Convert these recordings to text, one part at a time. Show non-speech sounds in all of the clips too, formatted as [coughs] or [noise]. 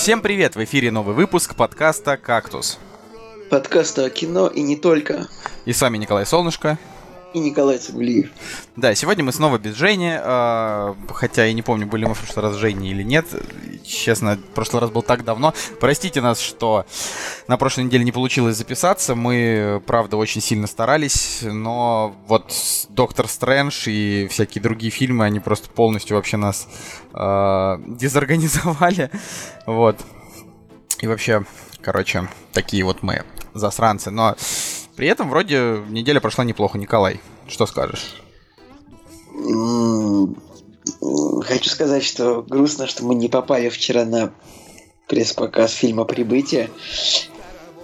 Всем привет! В эфире новый выпуск подкаста «Кактус». Подкаста о кино и не только. И с вами Николай Солнышко и Николай Цигулиев. Да, сегодня мы снова без Жени, э, хотя я не помню, были мы в прошлый раз Жени или нет. Честно, прошлый раз был так давно. Простите нас, что на прошлой неделе не получилось записаться. Мы, правда, очень сильно старались, но вот Доктор Стрэндж и всякие другие фильмы, они просто полностью вообще нас э, дезорганизовали. Вот. И вообще, короче, такие вот мы засранцы. Но при этом вроде неделя прошла неплохо. Николай, что скажешь? Хочу сказать, что грустно, что мы не попали вчера на пресс-показ фильма «Прибытие»,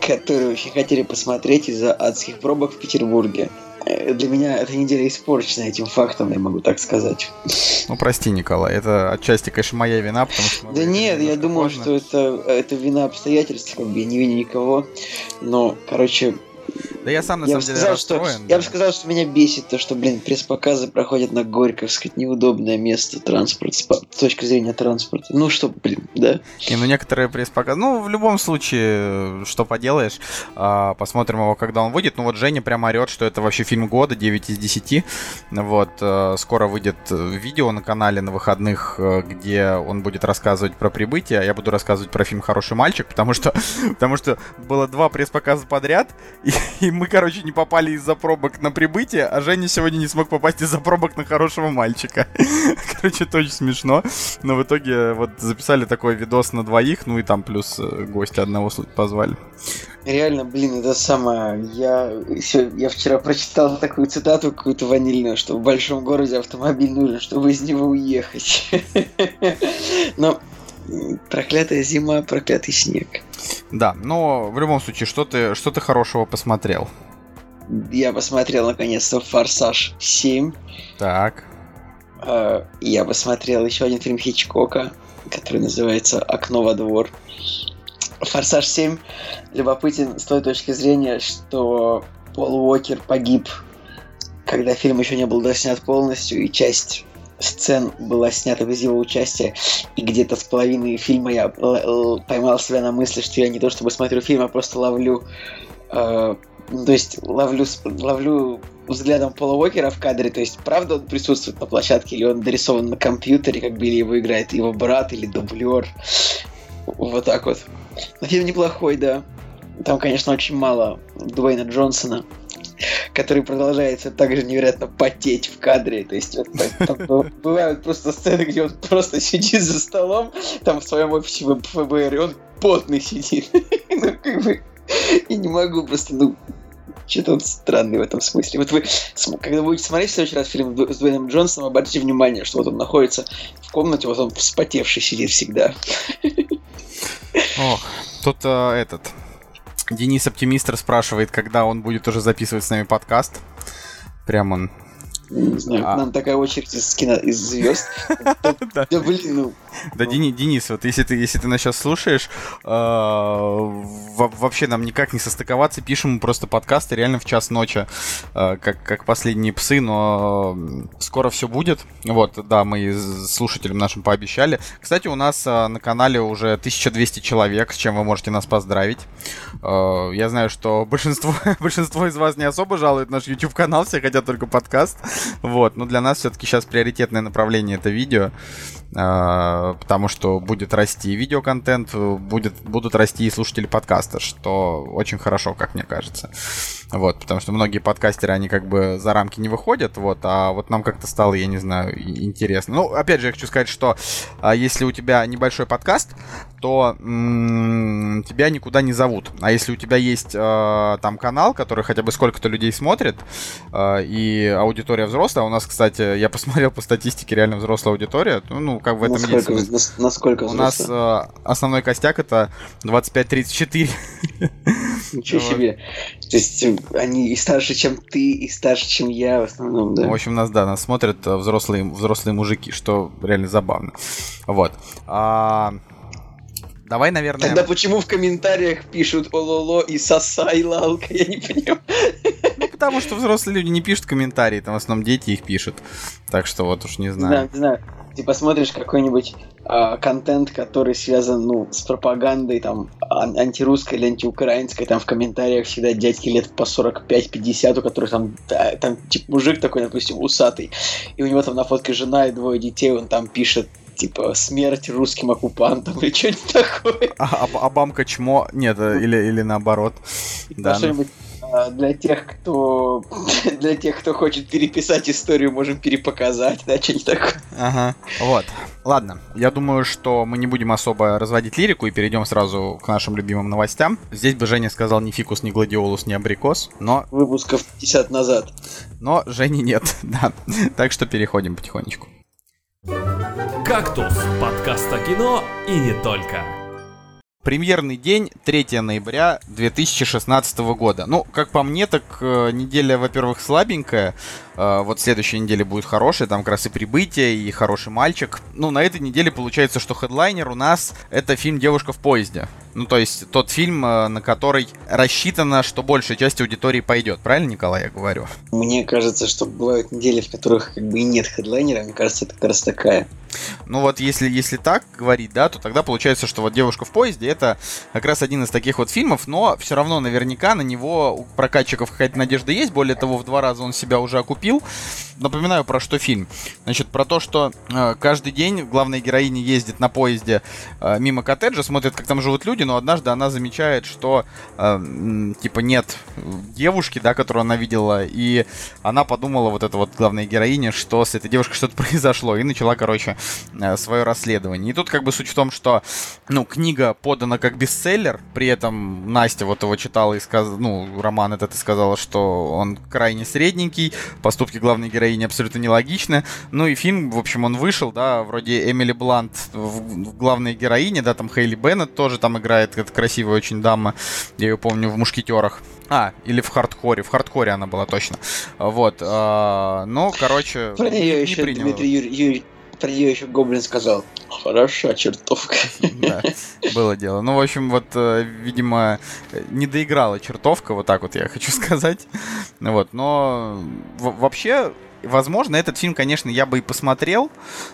который очень хотели посмотреть из-за адских пробок в Петербурге. Э, для меня эта неделя испорчена этим фактом, я могу так сказать. Ну, прости, Николай, это отчасти, конечно, моя вина, потому что... Да нет, я думаю, что это, это вина обстоятельств, как бы я не виню никого. Но, короче, да я сам на я самом деле сказал, расстроен. Что, да. Я бы сказал, что меня бесит то, что, блин, пресс-показы проходят на Горьковск, неудобное место транспорт, с точки зрения транспорта. Ну что, блин, да? Не, ну некоторые пресс-показы... Ну, в любом случае, что поделаешь, а, посмотрим его, когда он выйдет. Ну вот Женя прямо орет, что это вообще фильм года, 9 из 10. Вот, э, скоро выйдет видео на канале на выходных, э, где он будет рассказывать про прибытие, а я буду рассказывать про фильм «Хороший мальчик», потому что, [laughs] потому что было два пресс-показа подряд, и, [laughs] и мы, короче, не попали из-за пробок на прибытие, а Женя сегодня не смог попасть из-за пробок на хорошего мальчика. [laughs] Короче, это очень смешно. Но в итоге вот записали такой видос на двоих, ну и там плюс э, гостя одного позвали. Реально, блин, это самое. Я, я вчера прочитал такую цитату какую-то ванильную, что в большом городе автомобиль нужен, чтобы из него уехать. [laughs] Но проклятая зима, проклятый снег. Да, но в любом случае, что ты, что ты хорошего посмотрел? Я посмотрел наконец-то Форсаж 7. Так. А, я посмотрел еще один фильм Хичкока, который называется Окно во двор. Форсаж 7 любопытен с той точки зрения, что Пол Уокер погиб, когда фильм еще не был доснят полностью, и часть сцен была снята без его участия, и где-то с половины фильма я поймал себя на мысли, что я не то чтобы смотрю фильм, а просто ловлю э, то есть ловлю, ловлю взглядом Пола Уокера в кадре, то есть правда он присутствует на площадке, или он дорисован на компьютере, как бы или его играет его брат или дублер. Вот так вот. Но фильм неплохой, да. Там, конечно, очень мало Дуэйна Джонсона который продолжается также невероятно потеть в кадре. То есть вот, там, [laughs] бывают просто сцены, где он просто сидит за столом, там в своем офисе ФБР, и он потный сидит. [laughs] ну, как бы, я не могу просто, ну, что-то он странный в этом смысле. Вот вы, когда будете смотреть в следующий раз фильм с Дуэйном Джонсоном, обратите внимание, что вот он находится в комнате, вот он вспотевший сидит всегда. [laughs] Ох, тут а, этот Денис Оптимистр спрашивает, когда он будет уже записывать с нами подкаст. Прям он не знаю, а... нам такая очередь из, кино, из звезд. [laughs] Да блин, ну. Да, Денис, вот если ты, если ты нас сейчас слушаешь, а, вообще нам никак не состыковаться, пишем просто подкасты реально в час ночи, а, как, как последние псы, но скоро все будет. Вот, да, мы слушателям нашим пообещали. Кстати, у нас а, на канале уже 1200 человек, с чем вы можете нас поздравить. Я знаю, что большинство, [laughs] большинство из вас не особо жалует наш YouTube-канал, все хотят только подкаст. Вот, но для нас все-таки сейчас приоритетное направление это видео, а, потому что будет расти видеоконтент, будет, будут расти и слушатели подкаста, что очень хорошо, как мне кажется. Вот, потому что многие подкастеры, они как бы за рамки не выходят, вот, а вот нам как-то стало, я не знаю, интересно. Ну, опять же, я хочу сказать, что а, если у тебя небольшой подкаст, то м- тебя никуда не зовут. А если у тебя есть э, там канал, который хотя бы сколько-то людей смотрит, э, и аудитория взрослая, у нас, кстати, я посмотрел по статистике, реально взрослая аудитория, ну, ну как в этом насколько, есть. Насколько У нас э, основной костяк это 25-34. Ничего себе. То есть они и старше, чем ты, и старше, чем я в основном, да? В общем, нас, да, нас смотрят э, взрослые, взрослые мужики, что реально забавно. Вот. А, Давай, наверное... Тогда почему в комментариях пишут Ололо и Сосай Лалка, я не понимаю. потому что взрослые люди не пишут комментарии, там в основном дети их пишут. Так что вот уж не знаю. Не знаю, не знаю. Ты посмотришь какой-нибудь контент, который связан, ну, с пропагандой, там, ан- антирусской или антиукраинской, там в комментариях всегда дядьки лет по 45-50, у которых там, да, там, типа, мужик такой, допустим, усатый, и у него там на фотке жена и двое детей, он там пишет, типа, смерть русским оккупантам [laughs] или что-нибудь такое. А, а, а бамка чмо? Нет, э, или, или наоборот. Да, что-нибудь а, для тех, кто [laughs] для тех, кто хочет переписать историю, можем перепоказать, да, что-нибудь такое. Ага. Вот. Ладно, я думаю, что мы не будем особо разводить лирику и перейдем сразу к нашим любимым новостям. Здесь бы Женя сказал ни фикус, ни гладиолус, ни абрикос, но... Выпусков 50 назад. Но Жени нет, [laughs] да. Так что переходим потихонечку. «Кактус» — подкаст о кино и не только. Премьерный день 3 ноября 2016 года. Ну, как по мне, так э, неделя, во-первых, слабенькая. Э, вот следующая неделя будет хорошая, там как раз и прибытие, и хороший мальчик. Ну, на этой неделе получается, что хедлайнер у нас это фильм «Девушка в поезде». Ну, то есть тот фильм, э, на который рассчитано, что большая часть аудитории пойдет. Правильно, Николай, я говорю? Мне кажется, что бывают недели, в которых как бы и нет хедлайнера. Мне кажется, это как раз такая. Ну вот если, если так говорить, да, то тогда получается, что вот «Девушка в поезде» это как раз один из таких вот фильмов, но все равно наверняка на него у прокатчиков какая-то надежда есть. Более того, в два раза он себя уже окупил. Напоминаю, про что фильм. Значит, про то, что э, каждый день главная героиня ездит на поезде э, мимо коттеджа, смотрит, как там живут люди, но однажды она замечает, что э, типа нет девушки, да, которую она видела, и она подумала, вот эта вот главная героиня, что с этой девушкой что-то [laughs] произошло, и начала, короче, э, свое расследование. И тут как бы суть в том, что, ну, книга подана как бестселлер, при этом Настя вот его читала и сказала, ну, роман этот и сказала, что он крайне средненький, поступки главной героини абсолютно нелогичны. Ну и фильм, в общем, он вышел, да, вроде Эмили Блант в, в главной героине, да, там Хейли Беннет тоже там играет, это красивая очень дама, я ее помню в «Мушкетерах». А, или в хардкоре. В хардкоре она была точно. Вот. А, ну, короче, Про нее не еще принял. Дмитрий Юрий, Юрий- про нее еще Гоблин сказал. Хороша чертовка. Да, было дело. Ну, в общем, вот, э, видимо, не доиграла чертовка, вот так вот я [laughs] хочу сказать. Вот, но вообще, возможно, этот фильм, конечно, я бы и посмотрел,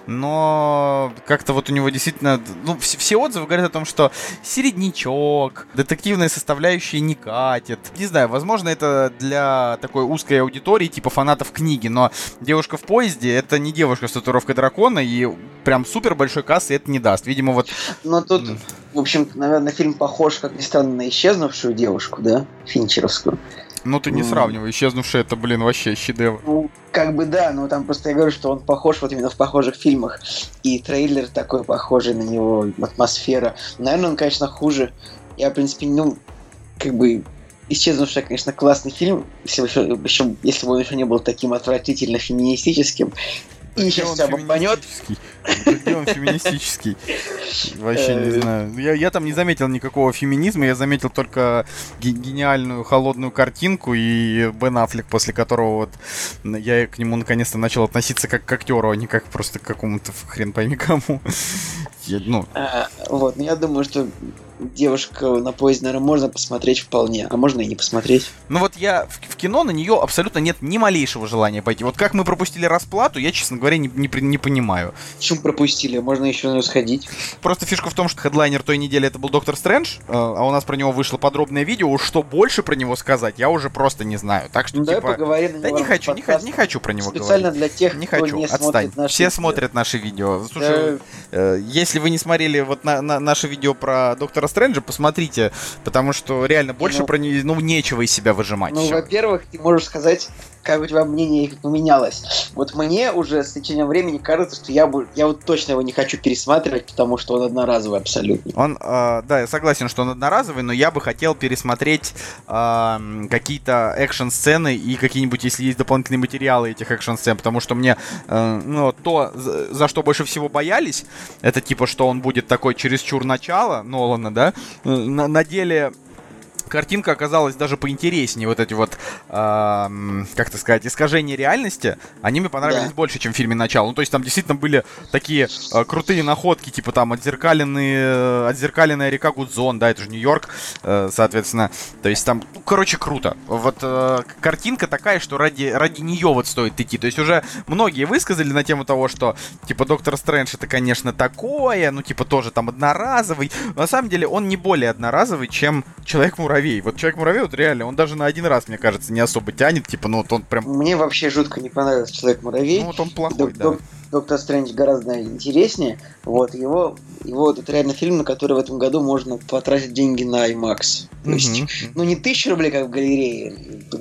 но как-то вот у него действительно, ну, все, все отзывы говорят о том, что середнячок, детективная составляющая не катит. Не знаю, возможно, это для такой узкой аудитории, типа фанатов книги, но девушка в поезде это не девушка с татуировкой дракона, и прям супер большой кассы это не даст. Видимо, вот Но тут, в общем, наверное, фильм похож, как ни странно, на исчезнувшую девушку, да? Финчеровскую. Ну ты не сравнивай, исчезнувший это, блин, вообще щедевр. Ну, как бы да, но там просто я говорю, что он похож вот именно в похожих фильмах. И трейлер такой похожий на него, атмосфера. Наверное, он, конечно, хуже. Я, в принципе, ну, как бы Исчезнувшая, конечно, классный фильм, если бы, еще, еще- если бы он еще не был таким отвратительно феминистическим. И сейчас он тебя бомбанет. феминистический? Где он феминистический? Вообще не Э. знаю. Я, я там не заметил никакого феминизма, я заметил только ге- гениальную холодную картинку и Бен Аффлек, после которого вот я к нему наконец-то начал относиться как к актеру, а не как просто к какому-то хрен пойми кому. [laughs] Я, ну, А, вот, но я думаю, что девушка на поезде, наверное, можно посмотреть вполне, а можно и не посмотреть. Ну вот я в, в кино на нее абсолютно нет ни малейшего желания пойти. Вот как мы пропустили расплату, я, честно говоря, не, не, не понимаю. Почему пропустили? Можно еще на нее сходить. Просто фишка в том, что хедлайнер той недели это был Доктор Стрэндж, э, а у нас про него вышло подробное видео. Что больше про него сказать, я уже просто не знаю. Так что, Ну, давай типа... поговорим на Да не хочу, не, подкасте. не хочу про него Специально говорить. для тех, Не кто хочу, не отстань. смотрит наши Все видео. смотрят наши видео. Слушай, Да, э, если вы не смотрели вот на, на- наше видео про Доктора Стрэнджа, посмотрите, потому что реально больше Ну, про не, ну нечего из себя выжимать. Ну, во-первых, ты можешь сказать, как у тебя мнение поменялось. Вот мне уже с течением времени кажется, что я, бы, я вот точно его не хочу пересматривать, потому что он одноразовый абсолютно. Он, э, да, я согласен, что он одноразовый, но я бы хотел пересмотреть э, какие-то экшн-сцены и какие-нибудь, если есть дополнительные материалы этих экшн-сцен, потому что мне, э, ну, то, за, за что больше всего боялись, это типа, что он будет такой чересчур начало Нолана, да, э, на, на деле картинка оказалась даже поинтереснее. Вот эти вот, э, как то сказать, искажения реальности, они мне понравились да. больше, чем в фильме «Начало». Ну, то есть там действительно были такие э, крутые находки, типа там отзеркаленные, отзеркаленная река Гудзон, да, это же Нью-Йорк, э, соответственно. То есть там, ну, короче, круто. Вот э, картинка такая, что ради, ради нее вот стоит идти. То есть уже многие высказали на тему того, что, типа, Доктор Стрэндж это, конечно, такое, ну, типа, тоже там одноразовый. Но на самом деле он не более одноразовый, чем Человек-муравей. Вот Человек-муравей, вот реально, он даже на один раз, мне кажется, не особо тянет. Типа, ну, вот он прям... Мне вообще жутко не понравился Человек-муравей. Ну, вот он плохой, Док- да. Доктор Стрэндж гораздо интереснее. Вот, его, его это реально фильм, на который в этом году можно потратить деньги на IMAX. То mm-hmm. есть, ну, не тысяча рублей, как в галерее.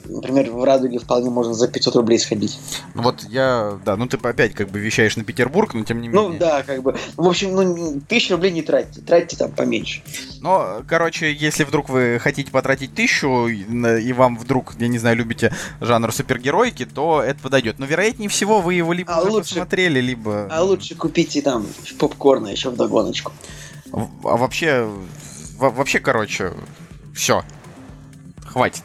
Например, в Радуге вполне можно за 500 рублей сходить. Ну, вот я, да, ну ты опять как бы вещаешь на Петербург, но тем не ну менее. Ну, да, как бы. В общем, ну, тысячу рублей не тратьте, тратьте там поменьше. Но, короче, если вдруг вы хотите потратить тысячу, и вам вдруг, я не знаю, любите жанр супергеройки, то это подойдет. Но, вероятнее всего, вы его либо а уже лучше... посмотрели, либо... А лучше купите там попкорна еще в догоночку. А вообще, вообще, короче, все. Хватит.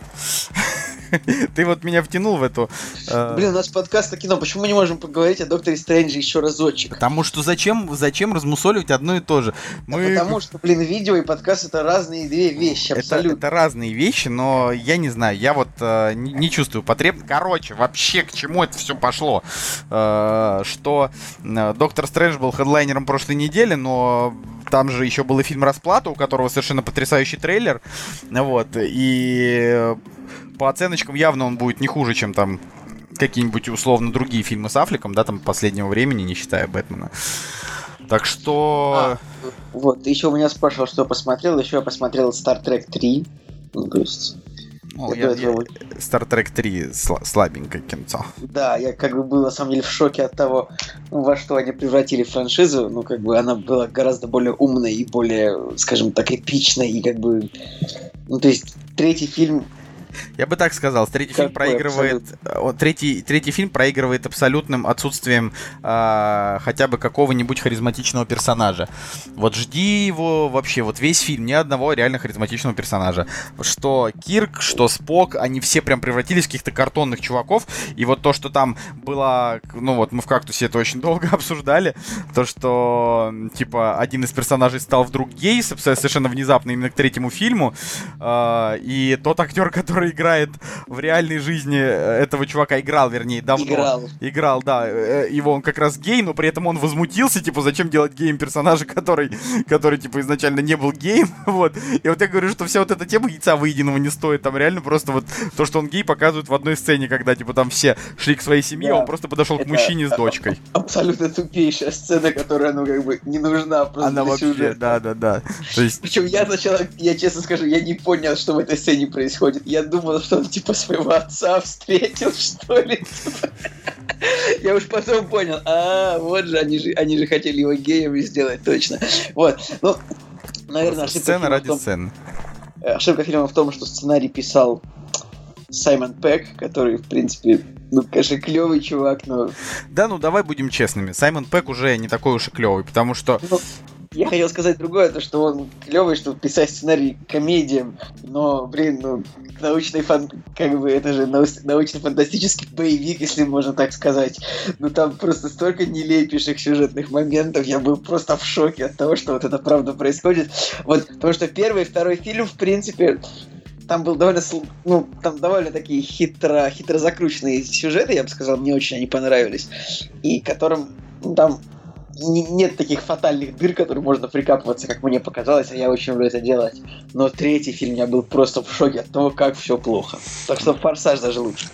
[laughs] Ты вот меня втянул в эту... Э... Блин, у нас подкаст о кино. Почему мы не можем поговорить о Докторе Стрэнджи еще разочек? Потому что зачем, зачем размусоливать одно и то же? Мы... Да потому что, блин, видео и подкаст это разные две вещи, абсолютно. Это, это разные вещи, но я не знаю, я вот э, не, не чувствую потреб... Короче, вообще к чему это все пошло? Э, что э, Доктор Стрэндж был хедлайнером прошлой недели, но там же еще был и фильм «Расплата», у которого совершенно потрясающий трейлер. Вот. И по оценочкам явно он будет не хуже, чем там какие-нибудь условно другие фильмы с Аффлеком, да, там последнего времени, не считая Бэтмена. Так что... А, вот, ты еще у меня спрашивал, что я посмотрел. Еще я посмотрел Star Trek 3. Ну, то есть... Ну, я, я, Star Trek 3 слабенькое кинцо. Да, я как бы был на самом деле в шоке от того, во что они превратили франшизу. Ну, как бы она была гораздо более умной и более, скажем так, эпичной. И как бы... Ну, то есть третий фильм я бы так сказал, третий фильм проигрывает. Абсолютно. Третий, третий фильм проигрывает абсолютным отсутствием э, хотя бы какого-нибудь харизматичного персонажа. Вот жди его вообще, вот весь фильм, ни одного реально харизматичного персонажа. Что Кирк, что Спок, они все прям превратились в каких-то картонных чуваков. И вот то, что там было, ну вот мы в кактусе это очень долго [laughs] обсуждали, то, что типа один из персонажей стал вдруг гей, совершенно внезапно именно к третьему фильму. Э, и тот актер, который который играет в реальной жизни э, этого чувака, играл, вернее, давно. Играл. Играл, да. Э, его он как раз гей, но при этом он возмутился, типа, зачем делать геем персонажа, который, который, типа, изначально не был геем, [laughs] вот. И вот я говорю, что вся вот эта тема яйца выеденного не стоит. Там реально просто вот то, что он гей, показывают в одной сцене, когда, типа, там все шли к своей семье, да. он просто подошел к мужчине с дочкой. Абсолютно тупейшая сцена, которая, ну, как бы, не нужна просто Она вообще, сюжета. да, да, да. То есть... Причем я сначала, я честно скажу, я не понял, что в этой сцене происходит. Я думал, думал, что он типа своего отца встретил, что ли. Я уж потом понял, а, вот же они же, они же хотели его геем сделать, точно. Вот, ну, наверное, ошибка Сцена ради сцены. Ошибка фильма в том, что сценарий писал Саймон Пэк, который, в принципе, ну, конечно, клевый чувак, но... Да, ну давай будем честными. Саймон Пэк уже не такой уж и клевый, потому что... Ну, я хотел сказать другое, то что он клевый, чтобы писать сценарий комедиям, но, блин, ну, научный фан... как бы, это же научно-фантастический боевик, если можно так сказать. Ну, там просто столько нелепейших сюжетных моментов, я был просто в шоке от того, что вот это правда происходит. Вот, потому что первый и второй фильм, в принципе, там был довольно, ну, там довольно такие хитро, хитро закрученные сюжеты, я бы сказал, мне очень они понравились, и которым, ну, там нет таких фатальных дыр, которые можно прикапываться, как мне показалось, а я очень люблю это делать. Но третий фильм я был просто в шоке от того, как все плохо. Так что «Форсаж» даже лучше.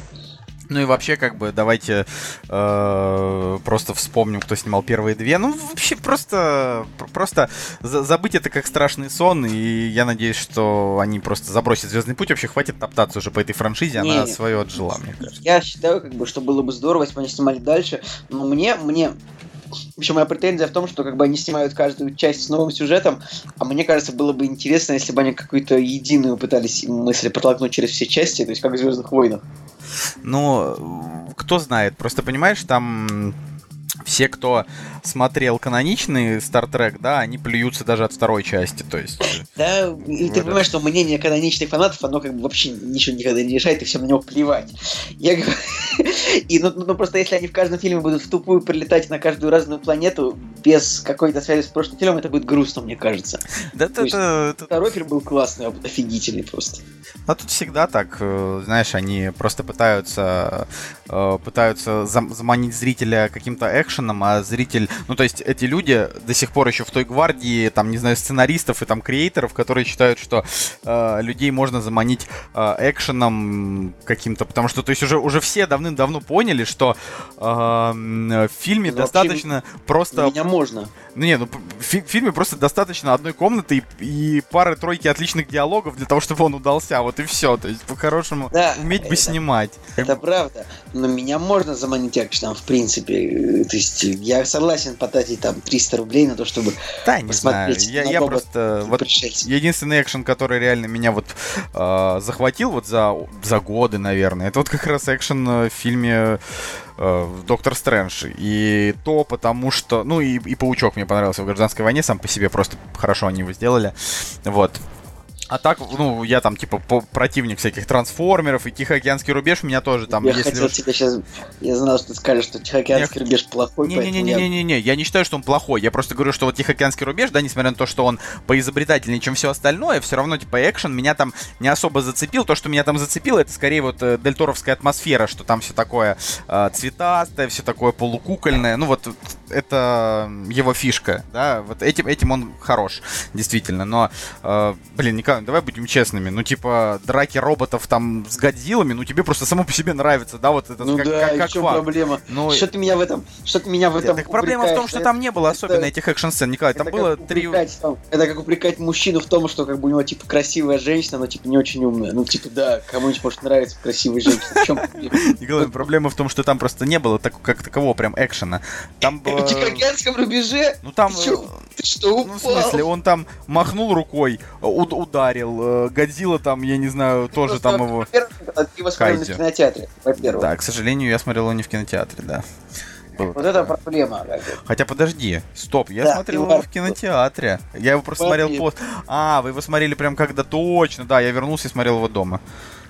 Ну и вообще, как бы, давайте э, просто вспомним, кто снимал первые две. Ну, вообще, просто, просто забыть это как страшный сон, и я надеюсь, что они просто забросят Звездный путь. Вообще, хватит топтаться уже по этой франшизе, Не, она свое отжила, мне кажется. Я считаю, как бы, что было бы здорово, если бы они снимали дальше. Но мне, мне причем моя претензия в том, что как бы они снимают каждую часть с новым сюжетом, а мне кажется, было бы интересно, если бы они какую-то единую пытались мысли протолкнуть через все части, то есть как в Звездных войнах. Ну, кто знает, просто понимаешь, там все, кто смотрел каноничный Star Trek, да, они плюются даже от второй части, то есть... Э, да, и ты понимаешь, что мнение каноничных фанатов, оно как бы вообще ничего никогда не решает, и всем на него плевать. Я говорю... [laughs] И, ну, ну, просто если они в каждом фильме будут в тупую прилетать на каждую разную планету без какой-то связи с прошлым фильмом, это будет грустно, мне кажется. Да, это, это, Второй фильм был классный, офигительный просто. А тут всегда так, э, знаешь, они просто пытаются пытаются заманить зрителя каким-то экшеном, а зритель ну, то есть эти люди до сих пор еще в той гвардии, там, не знаю, сценаристов и там креаторов, которые считают, что э, людей можно заманить э, экшеном каким-то, потому что, то есть уже, уже все давным-давно поняли, что э, в фильме Но достаточно вообще, просто... Меня можно. Ну не, ну в фильме просто достаточно одной комнаты и, и пары-тройки отличных диалогов для того, чтобы он удался, вот и все. То есть по-хорошему да, уметь бы снимать. Это правда. Но меня можно заманить экшеном, в принципе. То есть я согласен потратить там 300 рублей на то, чтобы да, не посмотреть. Знаю. Я, я просто... Вот единственный экшен, который реально меня вот э, захватил вот за, за годы, наверное, это вот как раз экшен в фильме э, Доктор Стрэндж. И то потому что... Ну и, и Паучок мне понравился в Гражданской войне, сам по себе просто хорошо они его сделали. Вот. А так, ну, я там, типа, противник всяких трансформеров и Тихоокеанский рубеж меня тоже там... Я если хотел уж... тебе сейчас... Я знал, что ты скажешь, что Тихоокеанский я... рубеж плохой, Не-не-не-не-не-не, я... я не считаю, что он плохой. Я просто говорю, что вот Тихоокеанский рубеж, да, несмотря на то, что он поизобретательнее, чем все остальное, все равно, типа, экшен меня там не особо зацепил. То, что меня там зацепило, это скорее вот э, дельторовская атмосфера, что там все такое э, цветастое, все такое полукукольное. Ну, вот это его фишка, да, вот этим, этим он хорош, действительно. Но, э, блин, Николай, давай будем честными. Ну, типа, драки роботов там с Годзиллами, ну, тебе просто само по себе нравится, да, вот это ну, как, да, как, как в чем проблема? Ну, что ты меня в этом, что ты меня в этом Так проблема в том, что там не было особенно это, этих экшн-сцен, Николай, там было три... Там, это как упрекать мужчину в том, что как бы у него, типа, красивая женщина, но, типа, не очень умная. Ну, типа, да, кому-нибудь может нравиться красивая женщина. В чем [laughs] Николай, проблема в том, что там просто не было так, как такового прям экшена. Там [laughs] было... В Тихоокеанском рубеже? Ну, там... Ты что, упал? Ну, в смысле, он там махнул рукой, ударил, э, Годзилла там, я не знаю, тоже там его... Ты его смотрел в кинотеатре, во-первых. Да, к сожалению, я смотрел его не в кинотеатре, да. Было вот это проблема. Хотя подожди, стоп, я да, смотрел его в кинотеатре. Я его просто смотрел пост. А, вы его смотрели прям когда точно. Да, я вернулся и смотрел его дома.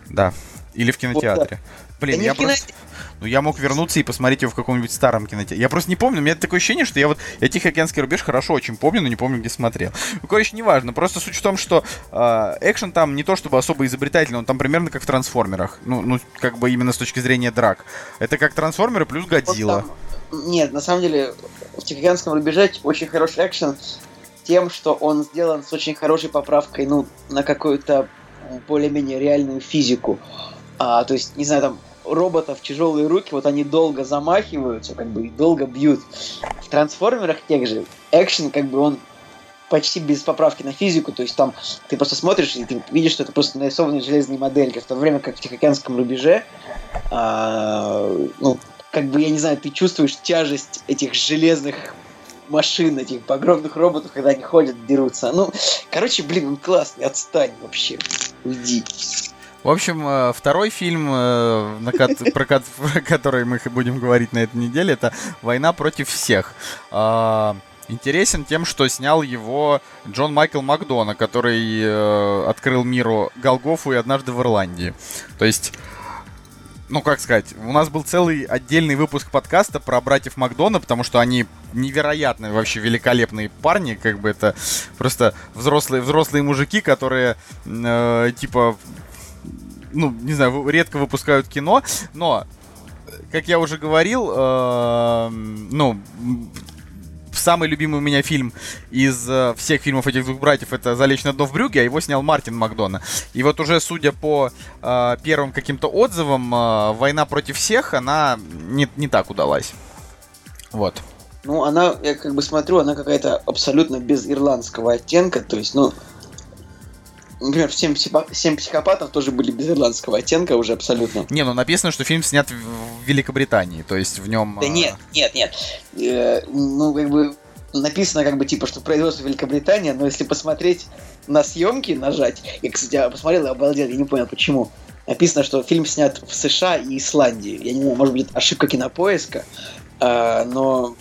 Да. Или в кинотеатре. Блин, да я просто... Кино... Ну, я мог вернуться и посмотреть его в каком-нибудь старом кинотеатре. Я просто не помню, у меня такое ощущение, что я вот я Тихоокеанский рубеж хорошо очень помню, но не помню, где смотрел. Ну, короче, неважно. Просто суть в том, что э, экшен там не то чтобы особо изобретательный, он там примерно как в Трансформерах. Ну, ну, как бы именно с точки зрения драк. Это как Трансформеры плюс Годзилла. Вот Нет, на самом деле, в Тихоокеанском рубеже очень хороший экшен тем, что он сделан с очень хорошей поправкой, ну, на какую-то более-менее реальную физику. А, то есть, не знаю, там роботов тяжелые руки, вот они долго замахиваются, как бы, и долго бьют. В трансформерах тех же экшен, как бы, он почти без поправки на физику, то есть там ты просто смотришь и ты видишь, что это просто нарисованные железные модельки, в то время как в Тихоокеанском рубеже, а, ну, как бы, я не знаю, ты чувствуешь тяжесть этих железных машин, этих огромных роботов, когда они ходят, дерутся. Ну, короче, блин, он классный, отстань вообще. Уйди. В общем, э, второй фильм, э, [laughs] про который мы будем говорить на этой неделе, это «Война против всех». А, интересен тем, что снял его Джон Майкл Макдона, который э, открыл миру Голгофу и однажды в Ирландии. То есть ну, как сказать, у нас был целый отдельный выпуск подкаста про братьев Макдона, потому что они невероятные, вообще великолепные парни, как бы это просто взрослые, взрослые мужики, которые, э, типа, ну, не знаю, редко выпускают кино, но, как я уже говорил, э, ну, самый любимый у меня фильм из э, всех фильмов этих двух братьев это «Залечь на дно в брюге», а его снял Мартин Макдона. И вот уже, судя по э, первым каким-то отзывам, э, «Война против всех», она не, не так удалась. Вот. Ну, она, я как бы смотрю, она какая-то абсолютно без ирландского оттенка, то есть, ну, например, «Семь, «Семь психопатов» тоже были без ирландского оттенка уже абсолютно. Не, ну написано, что фильм снят в Великобритании, то есть в нем... Да нет, нет, нет. Э, ну, как бы написано как бы типа, что производство Великобритания, но если посмотреть на съемки, нажать, я, кстати, посмотрел и обалдел, я не понял почему. Написано, что фильм снят в США и Исландии. Я не знаю, может быть, ошибка кинопоиска, А, но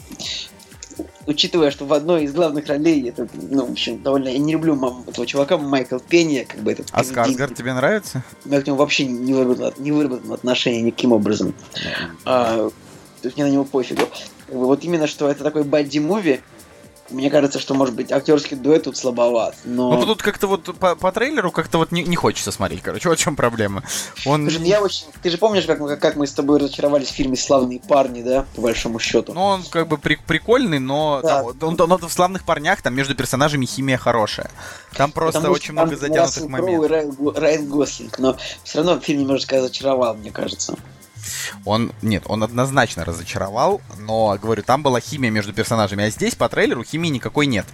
учитывая, что в одной из главных ролей это, ну, в общем, довольно... Я не люблю мам, этого чувака, Майкл Пенни, как бы этот... А Скарсгард тебе нравится? Меня к нему вообще не выработано, не выработано отношение никаким образом. А, то есть мне на него пофигу. Вот именно, что это такой бадди-муви, мне кажется, что, может быть, актерский дуэт тут слабоват, но... Ну, тут как-то вот по, по трейлеру как-то вот не, не хочется смотреть, короче, [laughs] вот в чем проблема. Он... Ты же, я очень... Ты же помнишь, как мы, как мы с тобой разочаровались в фильме «Славные парни», да, по большому счету? Ну, он как бы при, прикольный, но да. там, он, он, он, в «Славных парнях» там между персонажами химия хорошая. Там просто Потому очень много задянутых моментов. И Райан, Райан Гослинг, но все равно фильм немножко разочаровал, мне кажется. Он, нет, он однозначно разочаровал, но, говорю, там была химия между персонажами, а здесь по трейлеру химии никакой нет.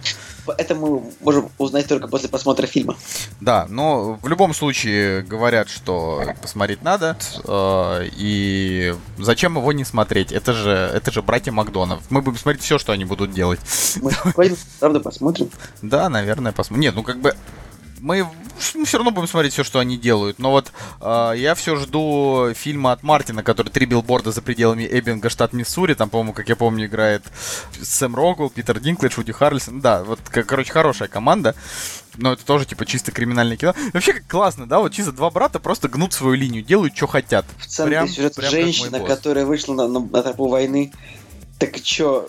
Это мы можем узнать только после просмотра фильма. Да, но в любом случае говорят, что посмотреть надо, э, и зачем его не смотреть? Это же, это же братья Макдонов. Мы будем смотреть все, что они будут делать. Мы, правда, посмотрим? Да, наверное, посмотрим. Нет, ну как бы мы ну, все равно будем смотреть все, что они делают. Но вот э, я все жду фильма от Мартина, который три билборда за пределами Эббинга, штат Миссури. Там, по-моему, как я помню, играет Сэм Рогл, Питер Динклэдж, Вуди Харрельсон. Да, вот, короче, хорошая команда. Но это тоже, типа, чисто криминальное кино. Вообще, как классно, да? Вот чисто два брата просто гнут свою линию, делают, что хотят. В центре прям, сюжет прям женщина, которая вышла на, на, на тропу войны. Так что,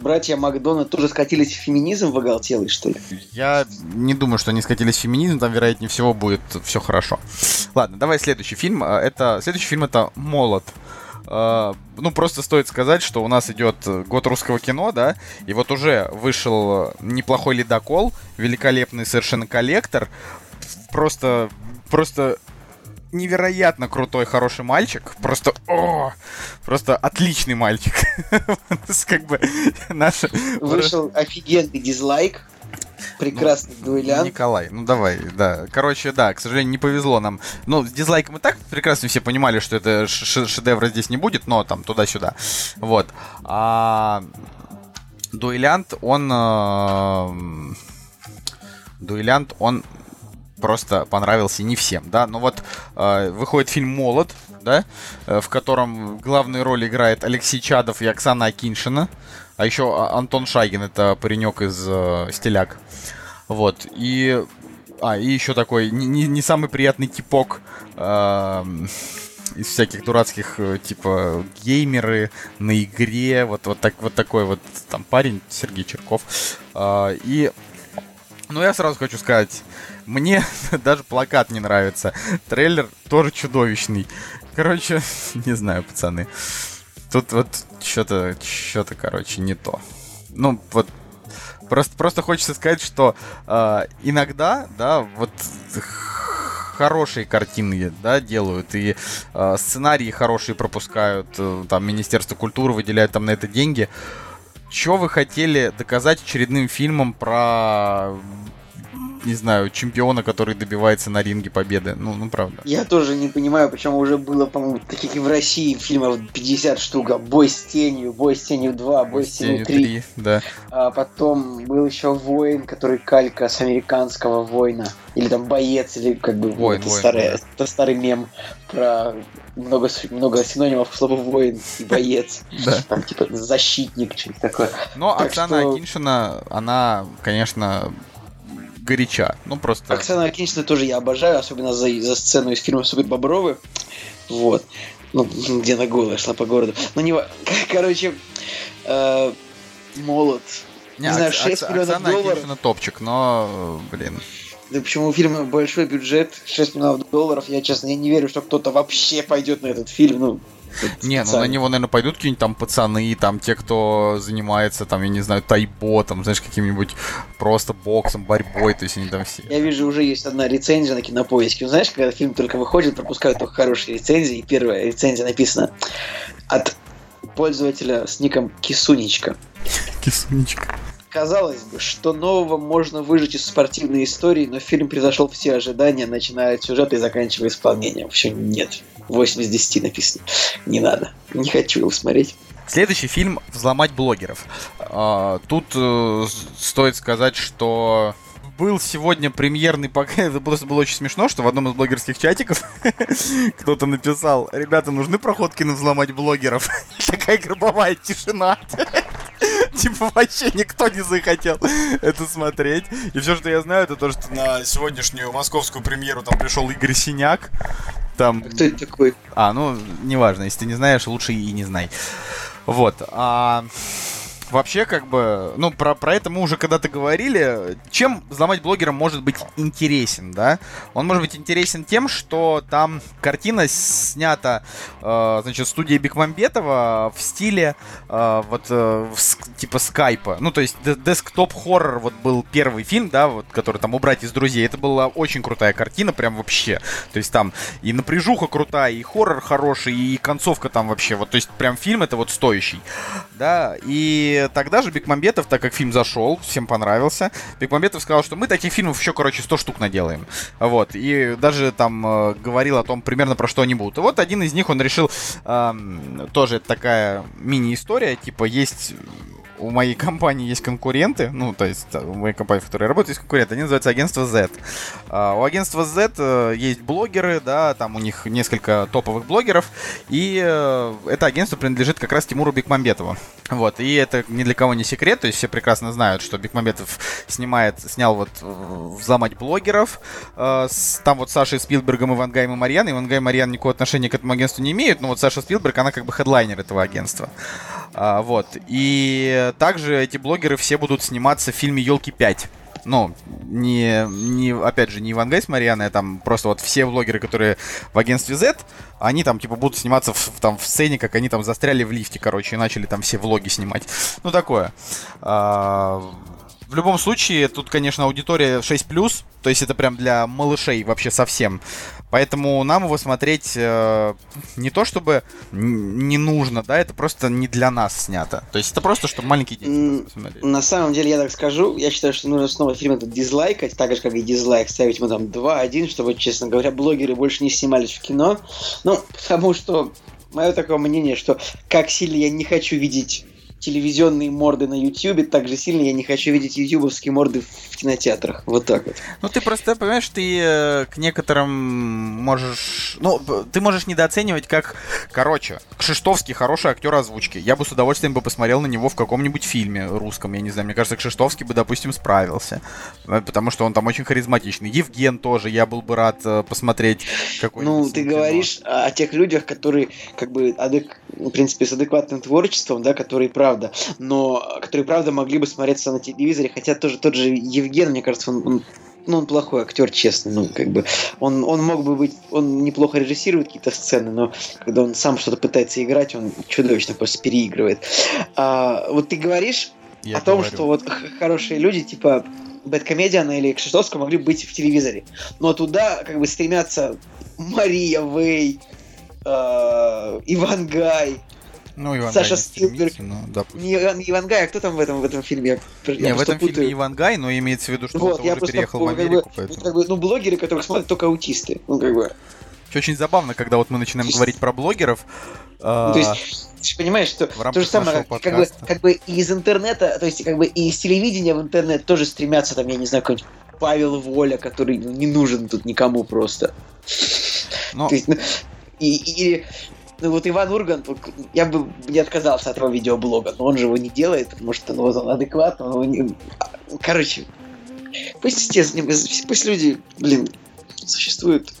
братья Макдональд тоже скатились в феминизм в оголтелый, что ли? Я не думаю, что они скатились в феминизм, там, вероятнее всего, будет все хорошо. Ладно, давай следующий фильм. А, это, следующий фильм это «Молот». Uh, ну, просто стоит сказать, что у нас идет год русского кино, да, и вот уже вышел неплохой ледокол, великолепный совершенно коллектор, просто, просто невероятно крутой, хороший мальчик. Просто, о, просто отличный мальчик. [laughs] как бы наш... Вышел офигенный дизлайк. Прекрасный ну, дуэлянт. Николай, ну давай, да. Короче, да, к сожалению, не повезло нам. Ну, с дизлайком и так прекрасно все понимали, что это шедевра здесь не будет, но там туда-сюда. Вот. А дуэлянт, он... Э, дуэлянт, он просто понравился не всем, да. Но вот э, выходит фильм «Молот», да, э, в котором главную роль играет Алексей Чадов и Оксана Акиншина, а еще а, Антон Шагин, это паренек из э, «Стиляк». Вот, и... А, и еще такой не, не, не самый приятный типок э, из всяких дурацких, э, типа, геймеры на игре, вот, вот, так, вот такой вот там парень, Сергей Черков. Э, и, ну, я сразу хочу сказать, мне [laughs] даже плакат не нравится. Трейлер тоже чудовищный. Короче, [laughs] не знаю, пацаны. Тут вот что-то, что-то, короче, не то. Ну, вот просто, просто хочется сказать, что э, иногда, да, вот хорошие картины, да, делают, и э, сценарии хорошие пропускают, э, там, Министерство культуры выделяет там на это деньги. Что вы хотели доказать очередным фильмом про не знаю, чемпиона, который добивается на ринге победы. Ну, ну правда. Я тоже не понимаю, почему уже было, по-моему, таких и в России фильмов 50 штук. Бой с тенью, бой с тенью 2, бой, бой с тенью 3. 3 да. А потом был еще воин, который калька с американского воина. Или там боец, или как бы воин, это, воин, старый, воин. это старый мем про много, много синонимов к слову воин и боец. [laughs] Да. Там типа защитник, что-то такое. Но Оксана Акиншина, она, конечно, горяча. Ну, просто... Оксана Акинична тоже я обожаю, особенно за, за сцену из фильма «Супер Бобровы». Вот. Ну, где на голая шла по городу. Ну, не... [laughs] Короче, э, молот. Не, не знаю, 6 Окс... миллионов Оксана долларов. Акинична топчик, но, блин... Да почему у фильма большой бюджет, 6 миллионов долларов, я, честно, я не верю, что кто-то вообще пойдет на этот фильм, ну... Не, ну на него, наверное, пойдут какие-нибудь там пацаны, там те, кто занимается, там, я не знаю, тайбо, там, знаешь, каким-нибудь просто боксом, борьбой, то есть они там все. Я вижу, уже есть одна рецензия на кинопоиске. Знаешь, когда фильм только выходит, пропускают только хорошие рецензии, и первая рецензия написана от пользователя с ником Кисунечка. Кисунечка. Казалось бы, что нового можно выжить из спортивной истории, но фильм превзошел все ожидания, начиная от сюжета и заканчивая исполнением. Вообще нет. 8 из 10 написано. Не надо. Не хочу его смотреть. Следующий фильм «Взломать блогеров». А, тут э, стоит сказать, что был сегодня премьерный показ. [laughs] Это просто было очень смешно, что в одном из блогерских чатиков [laughs] кто-то написал, ребята, нужны проходки на взломать блогеров. [laughs] Такая гробовая тишина. Типа вообще никто не захотел это смотреть. И все, что я знаю, это то, что на сегодняшнюю московскую премьеру там пришел Игорь Синяк. Там... Кто это такой? А, ну, неважно, если ты не знаешь, лучше и не знай. Вот. А вообще, как бы, ну, про, про это мы уже когда-то говорили. Чем взломать блогера может быть интересен, да? Он может быть интересен тем, что там картина снята, э, значит, студией Бекмамбетова в стиле э, вот э, в, типа скайпа. Ну, то есть десктоп хоррор вот был первый фильм, да, вот, который там убрать из друзей. Это была очень крутая картина, прям вообще. То есть там и напряжуха крутая, и хоррор хороший, и концовка там вообще. Вот, то есть прям фильм это вот стоящий, да, и тогда же Бекмамбетов, так как фильм зашел, всем понравился, Бекмамбетов сказал, что мы таких фильмов еще, короче, 100 штук наделаем. Вот. И даже там э, говорил о том примерно про что они будут. И вот один из них он решил, э, тоже такая мини-история, типа есть у моей компании есть конкуренты, ну, то есть у моей компании, в которой я работаю, есть конкуренты, они называются агентство Z. Uh, у агентства Z uh, есть блогеры, да, там у них несколько топовых блогеров, и uh, это агентство принадлежит как раз Тимуру Бекмамбетову. Вот, и это ни для кого не секрет, то есть все прекрасно знают, что Бекмамбетов снимает, снял вот «Взломать блогеров», с, там вот Саша Спилбергом, Иван Гаем и Марьян, Иван Гай и Марьян никакого отношения к этому агентству не имеют, но вот Саша Спилберг, она как бы хедлайнер этого агентства. А, вот. И также эти блогеры все будут сниматься в фильме Елки 5 ну, не, не, опять же, не Иван Гай с Марианой, а там просто вот все блогеры, которые в агентстве Z, они там, типа, будут сниматься в, там, в сцене, как они там застряли в лифте, короче, и начали там все влоги снимать. Ну, такое. А, в любом случае, тут, конечно, аудитория 6+, то есть это прям для малышей вообще совсем. Поэтому нам его смотреть э, не то чтобы не нужно, да, это просто не для нас снято. То есть это просто, чтобы маленькие дети посмотрели. На самом деле, я так скажу, я считаю, что нужно снова фильм этот дизлайкать, так же, как и дизлайк, ставить ему там 2-1, чтобы, честно говоря, блогеры больше не снимались в кино. Ну, потому что мое такое мнение, что как сильно я не хочу видеть телевизионные морды на Ютьюбе, так же сильно я не хочу видеть ютубовские морды в кинотеатрах. Вот так вот. Ну, ты просто, понимаешь, ты э, к некоторым можешь... Ну, ты можешь недооценивать как... Короче, Кшиштовский хороший актер озвучки. Я бы с удовольствием бы посмотрел на него в каком-нибудь фильме русском, я не знаю. Мне кажется, Кшиштовский бы, допустим, справился. Э, потому что он там очень харизматичный. Евген тоже, я был бы рад э, посмотреть какой-нибудь... Ну, ты кино. говоришь о тех людях, которые, как бы, адек... в принципе, с адекватным творчеством, да, которые, правда, но которые, правда, могли бы смотреться на телевизоре, хотя тоже тот же Евген, мне кажется, он, он ну, он плохой актер, честно, ну, как бы, он, он мог бы быть, он неплохо режиссирует какие-то сцены, но когда он сам что-то пытается играть, он чудовищно просто переигрывает. А, вот ты говоришь Я о том, что вот хорошие люди, типа Бэткомедиана или Кшиштовского могли быть в телевизоре, но туда как бы стремятся Мария Вей, э, Иван Гай, ну, Иван Саша Спилберг. Ну, не, не Иван Гай, а кто там в этом, в этом фильме? Я, не, я в этом путаю. фильме Иван Гай, но имеется в виду, что вот, он уже просто, переехал в Америку. Как бы, поэтому... как бы, ну, блогеры, которых смотрят только аутисты. Ну, как бы. Очень забавно, когда вот мы начинаем есть... говорить про блогеров. Ну, то есть, ты же понимаешь, что то же самое, как, как, бы, как бы из интернета, то есть как бы и из телевидения в интернет тоже стремятся, там, я не знаю, какой-нибудь Павел Воля, который ну, не нужен тут никому просто. Но... То есть, ну, и, и, ну вот Иван Ургант, я бы не отказался от его видеоблога, но он же его не делает, потому что ну, вот он адекватно, он не... Короче, пусть, пусть люди, блин, существуют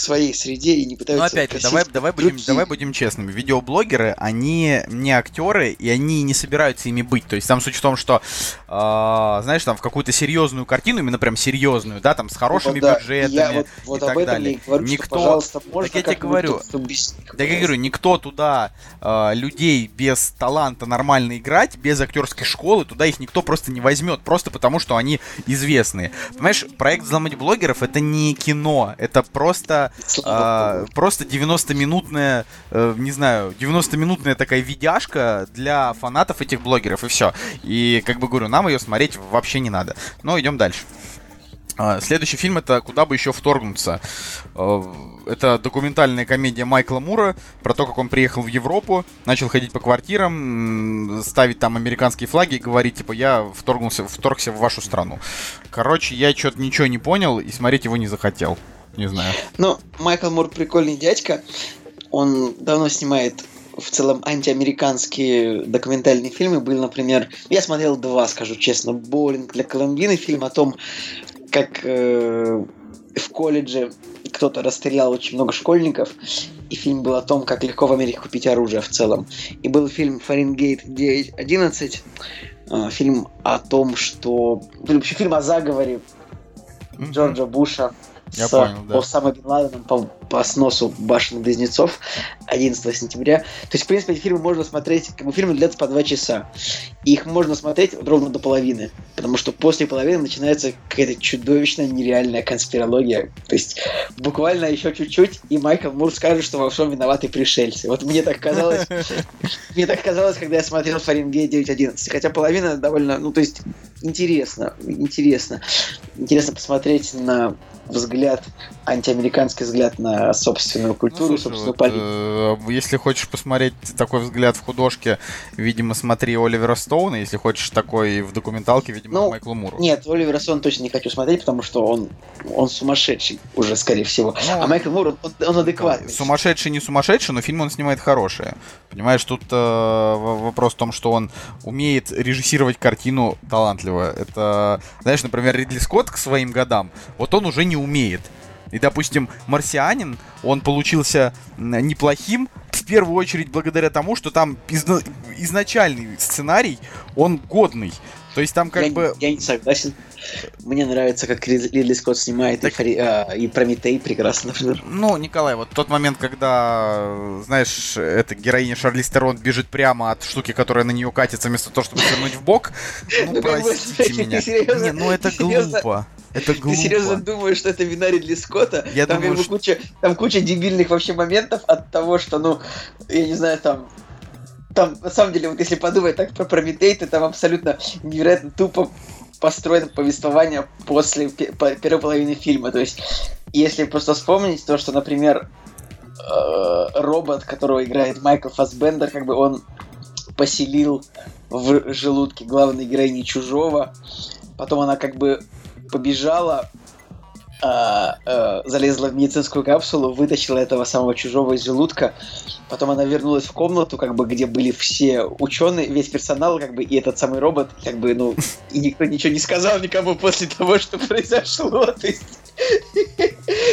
своей среде и не пытаются... Ну опять, давай, давай, будем, давай будем честными. Видеоблогеры, они не актеры, и они не собираются ими быть. То есть там суть в том, что, э, знаешь, там в какую-то серьезную картину, именно прям серьезную, да, там с хорошими ну, да. бюджетами я вот, вот и так далее. Говорю, никто, что, пожалуйста, можно так я тебе говорю, так я говорю, никто туда э, людей без таланта нормально играть, без актерской школы, туда их никто просто не возьмет, просто потому что они известные. Понимаешь, проект «Взломать блогеров» это не кино, это просто а, просто 90-минутная, э, не знаю, 90-минутная такая видяшка для фанатов этих блогеров, и все. И, как бы говорю, нам ее смотреть вообще не надо. Но идем дальше. А, следующий фильм это «Куда бы еще вторгнуться». Э, это документальная комедия Майкла Мура про то, как он приехал в Европу, начал ходить по квартирам, ставить там американские флаги и говорить, типа, я вторгнулся, вторгся в вашу страну. Короче, я что-то ничего не понял и смотреть его не захотел. Не знаю. Ну, Майкл Мур прикольный дядька. Он давно снимает в целом антиамериканские документальные фильмы. Был, например, я смотрел два, скажу честно. «Боулинг для Колумбины», фильм о том, как э, в колледже кто-то расстрелял очень много школьников, и фильм был о том, как легко в Америке купить оружие в целом. И был фильм «Фаренгейт 9.11», э, фильм о том, что... Вообще фильм о заговоре Джорджа Буша Я с понял, да. Осамой Бен Ладеном по, по сносу башен близнецов 11 сентября. То есть, в принципе, эти фильмы можно смотреть, как бы фильмы длятся по два часа. И их можно смотреть ровно до половины. Потому что после половины начинается какая-то чудовищная нереальная конспирология. То есть, буквально еще чуть-чуть, и Майкл Мур скажет, что во всем виноваты пришельцы. Вот мне так казалось, [laughs] мне так казалось, когда я смотрел Фаренгейт 9.11. Хотя половина довольно, ну, то есть, интересно, интересно. Интересно посмотреть на взгляд, антиамериканский взгляд на собственную культуру, Ну, слушай, собственную вот, политику. э, если хочешь посмотреть такой взгляд в художке, видимо, смотри Оливера Стоуна. Если хочешь такой в документалке, видимо, Ну, Майклу Муру. Нет, Оливера Сон точно не хочу смотреть, потому что он, он сумасшедший уже, скорее всего. Ну, а Майкл Мур, он, он адекватный. Сумасшедший, не сумасшедший, но фильм он снимает хорошие. Понимаешь, тут э, вопрос в том, что он умеет режиссировать картину талантливо. Это, знаешь, например, Ридли Скотт к своим годам, вот он уже не умеет. И, допустим, «Марсианин», он получился неплохим, в первую очередь благодаря тому, что там изна- изначальный сценарий, он годный. То есть там как я, бы... я не согласен. Мне нравится, как Рид- Ридли Скотт снимает Так- и, Фари- а, и Прометей прекрасно, например. Ну, Николай, вот тот момент, когда, знаешь, эта героиня Шарли Стерон бежит прямо от штуки, которая на нее катится, вместо того, чтобы свернуть в бок, ну, [laughs] простите меня. [laughs] Не, ну это ты серьезно- глупо. Это Ты серьезно думаешь, что это вина Ридли Скотта? Я там, думаю, как бы что- куча, там куча дебильных вообще моментов от того, что, ну, я не знаю, там... Там, на самом деле, вот если подумать так про Прометей, то там абсолютно невероятно тупо построено повествование после по- первой половины фильма. То есть, если просто вспомнить то, что, например, э, робот, которого играет Майкл Фассбендер, как бы он поселил в желудке главной героини Чужого. Потом она как бы побежала, а, а, залезла в медицинскую капсулу, вытащила этого самого чужого из желудка. Потом она вернулась в комнату, как бы, где были все ученые, весь персонал, как бы, и этот самый робот, как бы, ну, и никто ничего не сказал никому после того, что произошло. [laughs] То есть,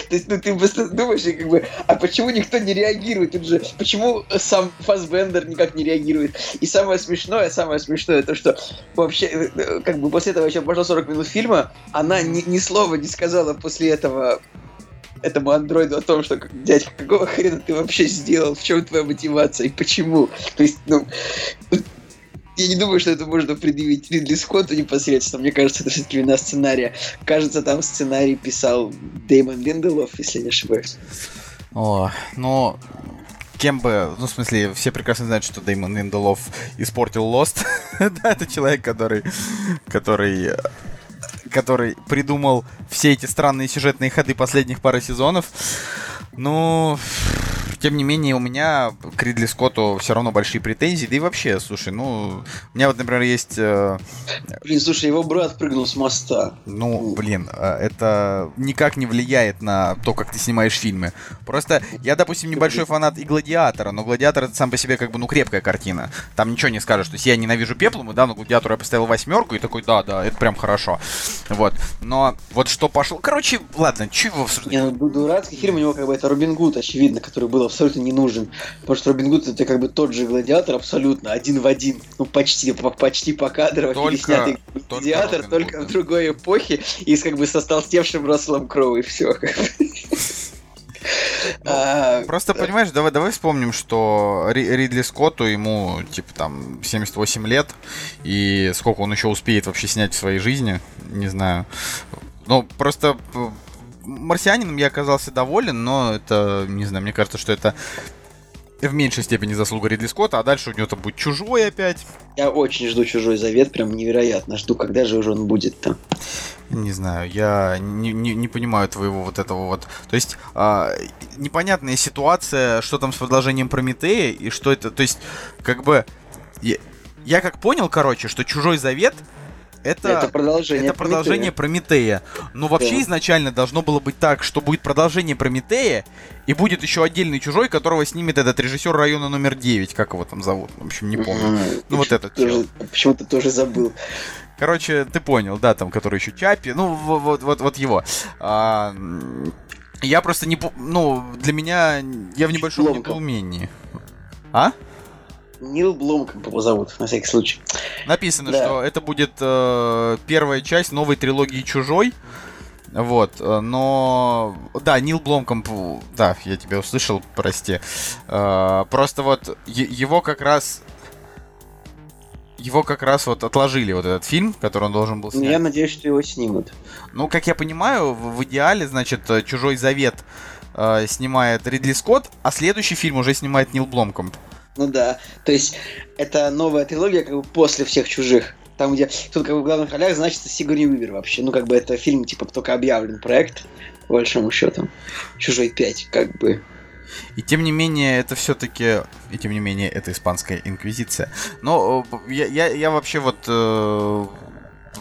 то есть, ну, ты просто думаешь, как бы, а почему никто не реагирует? Тут же, почему сам Фасбендер никак не реагирует? И самое смешное, самое смешное, то, что вообще, э, э, как бы после этого еще прошло 40 минут фильма, она ни, ни слова не сказала после этого этому андроиду о том, что, дядька, какого хрена ты вообще сделал, в чем твоя мотивация и почему? То есть, ну, я не думаю, что это можно предъявить Ридли Скотту непосредственно. Мне кажется, это все-таки вина сценария. Кажется, там сценарий писал Дэймон Линделов, если не ошибаюсь. О, ну, кем бы, ну, в смысле, все прекрасно знают, что Дэймон Линделов испортил Lost. [laughs] да, это человек, который, который, который придумал все эти странные сюжетные ходы последних пары сезонов. Ну, тем не менее, у меня к Ридли Скотту все равно большие претензии. Да и вообще, слушай, ну, у меня вот, например, есть э, Блин, слушай, его брат прыгнул с моста. ну, блин, э, это никак не влияет на то, как ты снимаешь фильмы. Просто я, допустим, небольшой фанат и Гладиатора, но Гладиатор это сам по себе как бы, ну, крепкая картина. Там ничего не скажешь. То есть я ненавижу пеплум, и да, но Гладиатору я поставил восьмерку и такой, да, да, это прям хорошо. Вот. Но вот что пошло... Короче, ладно, чего его обсуждать? Не, ну, ду- дурацкий фильм у него как бы это Робин Гуд, очевидно, который был абсолютно не нужен. Потому что Робин Гуд это как бы тот же гладиатор, абсолютно, один в один. Ну, почти, по- почти по кадрово Только- переснятый только гладиатор, только Гуд, в другой эпохе и с как бы со столстевшим Расселом Кроу, и все. [laughs] А, Просто, понимаешь, давай, давай вспомним, что Ри- Ридли Скотту ему, типа, там, 78 лет, и сколько он еще успеет вообще снять в своей жизни, не знаю. Ну, просто марсианином я оказался доволен, но это, не знаю, мне кажется, что это в меньшей степени заслуга Ридли Скотта, а дальше у него там будет чужой опять. Я очень жду чужой завет, прям невероятно. Жду, когда же уже он будет там. Не знаю, я не, не, не понимаю твоего вот этого вот. То есть а, непонятная ситуация, что там с продолжением Прометея и что это. То есть, как бы. Я, я как понял, короче, что чужой завет это, Это продолжение. это продолжение Прометея. Но вообще Да. изначально должно было быть так, что будет продолжение Прометея, и будет еще отдельный чужой, которого снимет этот режиссер района номер 9. Как его там зовут? В общем, не помню. Мгм. Ну, вот этот Почему-то тоже забыл. Короче, ты понял, да, там, который еще Чапи, ну, во- вот, вот, вот его. А, я просто не... Ну, для меня... Я в небольшом Бломком. недоумении. А? Нил Блум, как его зовут, на всякий случай. Написано, Да. что это будет э, первая часть новой трилогии «Чужой». Вот, э, но... Да, Нил Бломкомп, да, я тебя услышал, прости. Э, просто вот его как раз... Его как раз вот отложили, вот этот фильм, который он должен был снять. Я надеюсь, что его снимут. Ну, как я понимаю, в, идеале, значит, «Чужой завет» э, снимает Ридли Скотт, а следующий фильм уже снимает Нил Бломкомп. Ну да. То есть, это новая трилогия, как бы после всех чужих. Там, где тут как бы в главных ролях значится Сигурни Уивер вообще. Ну, как бы это фильм, типа, только объявлен проект, по большому счету. Чужой 5, как бы. И тем не менее, это все-таки... И тем не менее, это испанская инквизиция. Но э, я, я, я вообще вот... э,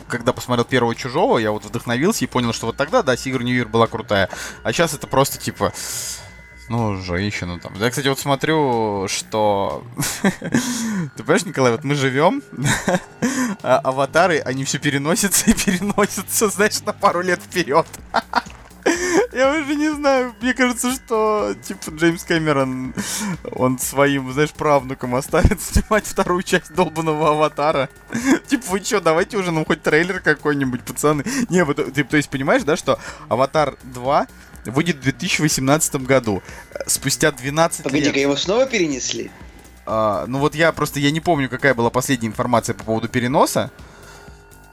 когда посмотрел первого чужого, я вот вдохновился и понял, что вот тогда, да, Сигурни Уивер была крутая. А сейчас это просто типа. Ну, женщину там. Я, кстати, вот смотрю, что... [laughs] Ты понимаешь, Николай, вот мы живем, [laughs] а аватары, они все переносятся и переносятся, знаешь, на пару лет вперед. [laughs] Я уже не знаю, мне кажется, что, типа, Джеймс Кэмерон, он своим, знаешь, правнукам оставит снимать вторую часть долбанного аватара. Типа, вы чё, давайте уже нам хоть трейлер какой-нибудь, пацаны. Не, вот, ты, то есть, понимаешь, да, что Аватар 2 выйдет в 2018 году. Спустя 12 Погоди-ка, лет. его снова перенесли? А, ну вот я просто, я не помню, какая была последняя информация по поводу переноса.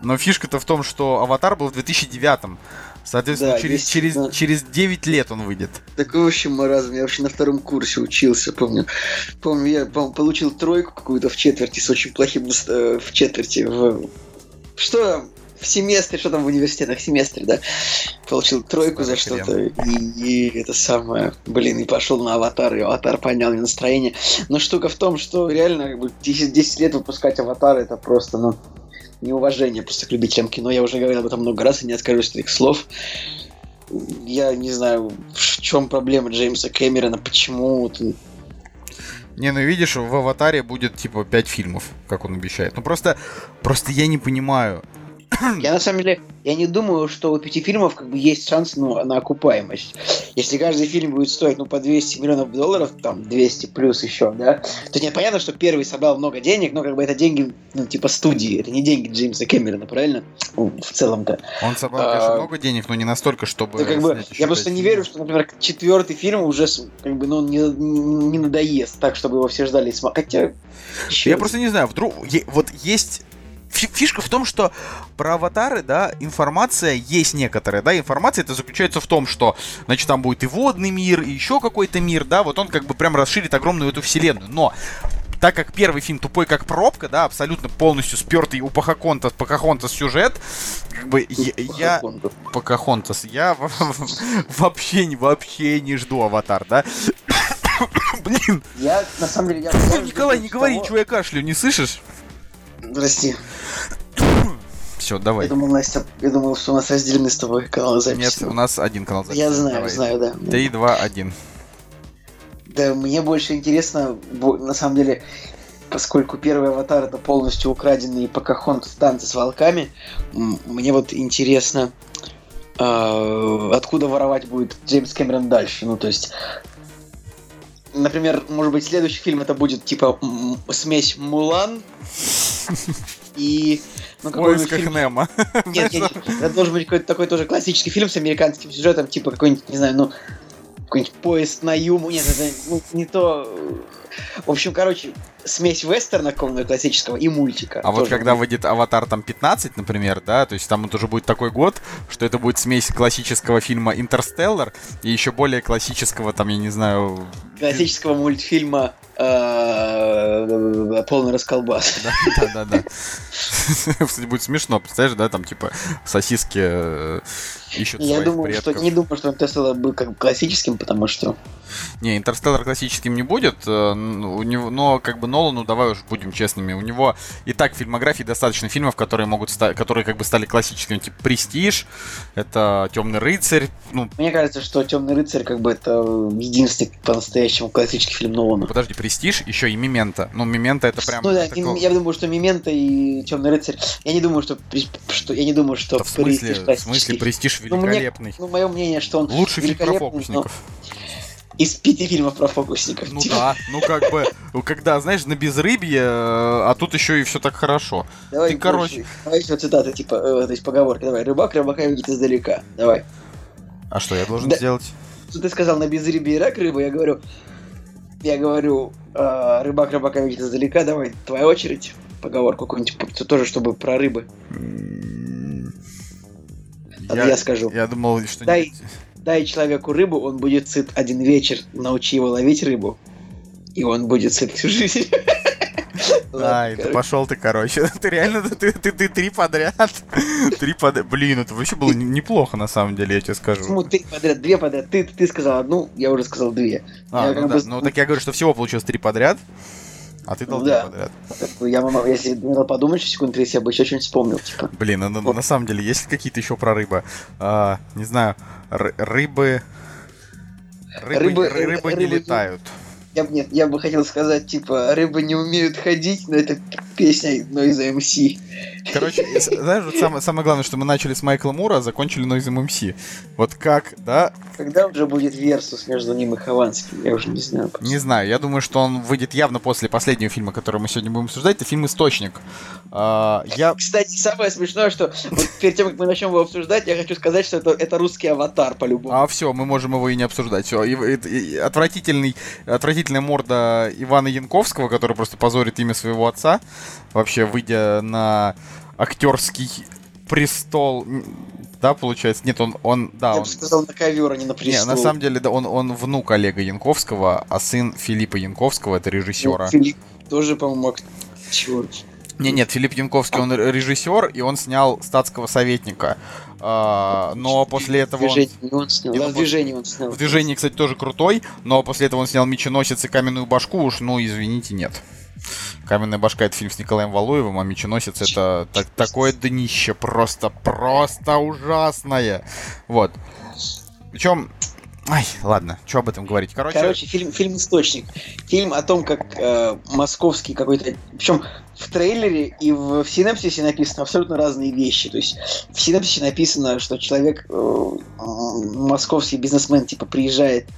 Но фишка-то в том, что Аватар был в 2009 Соответственно, Да, через, через, да. через 9 лет он выйдет. Такой вообще маразм. Я вообще на втором курсе учился, помню. Помню, я по- получил тройку какую-то в четверти с очень плохим э, в четверти. В... Что? В семестре, что там в университетах, семестре, да? Получил тройку за что-то. И, и это самое, блин, и пошел на аватар, и аватар поднял мне настроение. Но штука в том, что реально как бы 10, 10 лет выпускать аватар это просто, ну, неуважение просто к любителям кино. Я уже говорил об этом много раз и не откажусь от этих слов. Я не знаю, в чем проблема Джеймса Кэмерона, почему Не, ну видишь, в Аватаре будет типа 5 фильмов, как он обещает. Ну просто, просто я не понимаю. Я на самом деле, я не думаю, что у пяти фильмов как бы есть шанс ну, на окупаемость. Если каждый фильм будет стоить ну по 200 миллионов долларов, там 200 плюс еще, да, то нет, понятно, что первый собрал много денег, но как бы это деньги, ну типа студии, это не деньги Джеймса Кэмерона, правильно? Ну, в целом-то. Он собрал, конечно, А, много денег, но не настолько, чтобы... Ну, как бы, я просто не фильмов. верю, что, например, четвертый фильм уже как бы, ну, не, не надоест так, чтобы его все ждали и смотрели. Хотя... Я просто не знаю, вдруг... вот есть... фи- Фишка в том, что про аватары, да, информация есть некоторая, да, информация это заключается в том, что, значит, там будет и водный мир, и еще какой-то мир, да, вот он как бы прям расширит огромную эту вселенную, но так как первый фильм тупой как пробка, да, абсолютно полностью спертый у Пахаконтас, Пахахонтас сюжет, как бы я, Покахонтас, я вообще, не- вообще не жду аватар, да? [coughs] Блин, Я, на самом деле, я... Николай, не говори, чего я кашлю, не слышишь? Прости. Все, Я давай. думал, Настя, я думал, что у нас разделены с тобой каналы Нет, записи. у нас один канал записи. Я знаю, Давай. знаю, да. Три, два, один. Да, мне больше интересно, на самом деле, поскольку первый аватар это полностью украденный Покахонтас танцы с волками, мне вот интересно, э, откуда воровать будет Джеймс Кэмерон дальше. Ну, то есть, например, может быть, следующий фильм это будет типа смесь Мулан и... Ну, поисках фильм- Немо. нет, нет, нет. Это должен быть какой-то такой тоже классический фильм с американским сюжетом, типа какой-нибудь, не знаю, ну, какой-нибудь поезд на Юму. Нет, это ну, не то. В общем, короче, смесь вестерна какого-то классического и мультика. А вот когда будет. выйдет Аватар там 15, например, да, то есть там вот уже будет такой год, что это будет смесь классического фильма Интерстеллар и еще более классического, там, я не знаю, классического мультфильма э, полный расколбас. да, да, да. [laughs] Кстати, будет смешно, представляешь, да, там типа сосиски э, ищут Я думаю, что не думаю, что Тесла был как классическим, потому что Не, Интерстеллар классическим не будет, э, н- у него, но как бы Нолану, давай уж будем честными, у него и так в фильмографии достаточно фильмов, которые могут ста- которые как бы стали классическими, типа Престиж, это Темный рыцарь, ну мне кажется, что Темный рыцарь как бы это единственный по-настоящему классический фильм Нолана. подожди, Престиж, еще и Мимента. Ну, Мимента это прям. ну да, кл- я думаю, что Мимента и Темный рыцарь. Я не думаю, что, что я не думаю, что Да в смысле, Престиж в классический. смысле Престиж Ну, мне- великолепный. Ну, мое мнение, что он Лучший фильм про фокусников. но из пяти фильмов про фокусников. Ну Типа, да, ну как бы, когда, знаешь, на безрыбье, э, а тут еще и все так хорошо. Давай, ты, короче-. Давай еще цитаты, типа, э, то есть поговорка. Давай, рыбак рыбака видит издалека. Давай. А что я должен Да. сделать? Что ты сказал на безрыбье и рак рыбы, я говорю, я говорю, э, рыбак рыбака видит издалека. Давай, твоя очередь. Поговорку какую-нибудь, тоже, чтобы про рыбы. А я скажу. Я думал, что... Дай. Дай человеку рыбу, он будет сыт один вечер. Научи его ловить рыбу, и он будет сыт всю жизнь. Ай, да пошел ты, короче. [laughs] Ты реально, ты, ты, ты три подряд. [laughs] Три подряд. Блин, это вообще было не- неплохо, на самом деле, я тебе скажу. Почему три подряд, две подряд? Ты, ты сказал одну, я уже сказал две. А, я ну да. бы- Ну так я говорю, что всего получилось три подряд, а ты дал да. подряд. Ну, Я, мама, если надо подумать секунд 30, я бы еще что-нибудь вспомнил. Типа. Блин, ну, ну, на самом деле, есть ли какие-то еще про рыбы? А, не знаю, ры- рыбы... Рыбы, Рыбы- ры- рыбы не рыбы летают. Я, нет, я бы хотел сказать, типа, рыбы не умеют ходить, но это песня Noise MC. Короче, знаешь, вот самое, самое главное, что мы начали с Майкла Мура, а закончили Noise MC. Вот как, да, Когда уже будет версус между ним и Хованским? Я уже не знаю. просто. не знаю. Я думаю, что он выйдет явно после последнего фильма, который мы сегодня будем обсуждать. Это фильм «Источник». А, я... Кстати, самое смешное, что вот перед тем, как мы начнем его обсуждать, я хочу сказать, что это, это русский аватар по-любому. А все, мы можем его и не обсуждать. Все, отвратительный, отвратительная морда Ивана Янковского, который просто позорит имя своего отца, вообще выйдя на актерский престол. Да, получается? Нет, он, он, да, я он... бы сказал, на ковер, а не на Не, престол. на самом деле, да, он, он внук Олега Янковского, а сын Филиппа Янковского, это режиссера. Ну, Филипп тоже, по-моему, ак- чего? Не, нет, Филипп Янковский, он режиссер, и он снял статского советника. А, но после этого он... Он снял. Не, Да, ну, в движении он снял. В движении, кстати, тоже крутой, но после этого он снял «Меченосец» и «Каменную башку», уж, ну, извините, нет. «Каменная башка» — это фильм с Николаем Валуевым, а «Меченосец» — это так- такое днище, просто, просто ужасное. Вот. Причем... Ай, ладно, что об этом говорить? Короче, Короче, фильм, фильм «Источник». Фильм о том, как э, московский какой-то... Причем в трейлере и в, в синапсисе написано абсолютно разные вещи. То есть в синапсисе написано, что человек, э, м, московский бизнесмен, типа, приезжает э,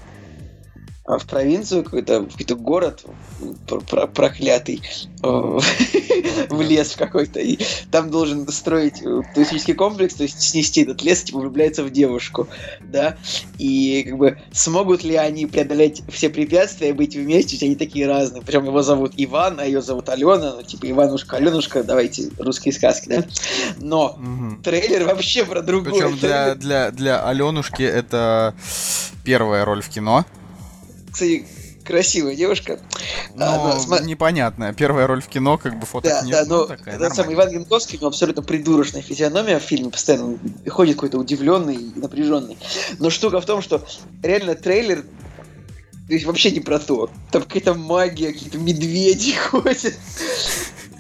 в провинцию, какой-то, в какой-то город пр- пр- проклятый, э, [laughs] в лес в какой-то, и там должен строить э, туристический комплекс, то есть снести этот лес, типа, влюбляется в девушку, да, и как бы смогут ли они преодолеть все препятствия и быть вместе, ведь они такие разные. Причем его зовут Иван, а ее зовут Алена, ну типа Иванушка, Аленушка, давайте русские сказки, да? Но трейлер вообще про другое. Причем для, для, для Аленушки это первая роль в кино. Кстати, красивая девушка. Но А, ну, сма- непонятная. Первая роль в кино, как бы фоток Да, нет. да, ну, но такая, этот самый. Иван Янковский, у него абсолютно придурочная физиономия в фильме, постоянно ходит какой-то удивленный и напряженный. Но штука в том, что реально трейлер то есть вообще не про то. Там какая-то магия, какие-то медведи [laughs] ходят.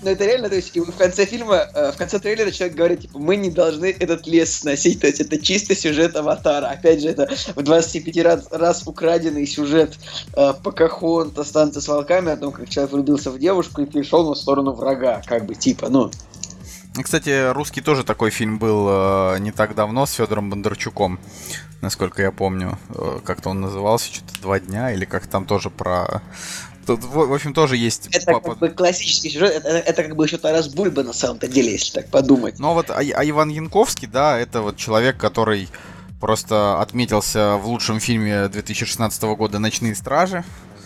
Но это реально, то есть и в конце фильма, э, в конце трейлера человек говорит, типа, мы не должны этот лес сносить, то есть это чисто сюжет Аватара. Опять же, это в 25 раз, раз украденный сюжет э, Покахонта, станция с волками, о том, как человек влюбился в девушку и перешел на сторону врага, как бы, типа, ну. Кстати, русский тоже такой фильм был э, не так давно с Федором Бондарчуком, насколько я помню. Э, как-то он назывался, что-то два дня, или как там тоже про. Тут, в, общем, тоже есть. Это папа- как бы классический сюжет, это, это как бы еще Тарас Бульба на самом-то деле, если так подумать. Но вот а, а Иван Янковский, да, это вот человек, который просто отметился в лучшем фильме 2016 года «Ночные стражи».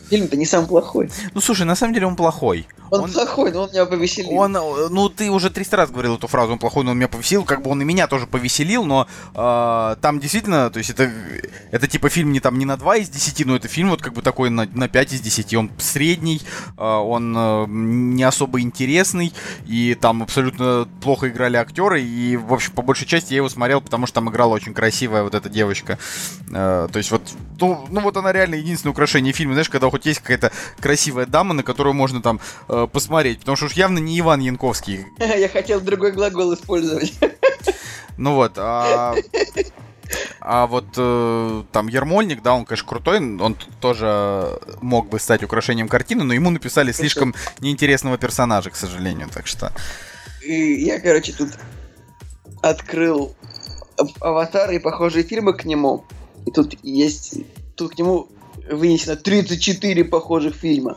Фильм-то не самый плохой. Ну, слушай, на самом деле он плохой. Он, он плохой, но он меня повеселил. Он, ну, ты уже 300 раз говорил эту фразу, он плохой, но он меня повеселил, как бы он и меня тоже повеселил, но э, там действительно, то есть это, это типа фильм не там не на 2 из 10, но это фильм вот как бы такой на, на 5 из 10, он средний, э, он э, не особо интересный, и там абсолютно плохо играли актеры, и, в общем, по большей части я его смотрел, потому что там играла очень красивая вот эта девочка. Э, то есть вот, ну, ну вот она реально единственное украшение фильма, знаешь, когда хоть есть какая-то красивая дама, на которую можно там э, посмотреть, потому что уж явно не Иван Янковский. [laughs] Я хотел другой глагол использовать. [laughs] Ну вот, а... А вот э, там Ермольник, да, он, конечно, крутой, он тоже мог бы стать украшением картины, но ему написали слишком неинтересного персонажа, к сожалению, так что... И я, короче, тут открыл аватар и похожие фильмы к нему. И тут есть... Тут к нему вынесено 34 похожих фильма.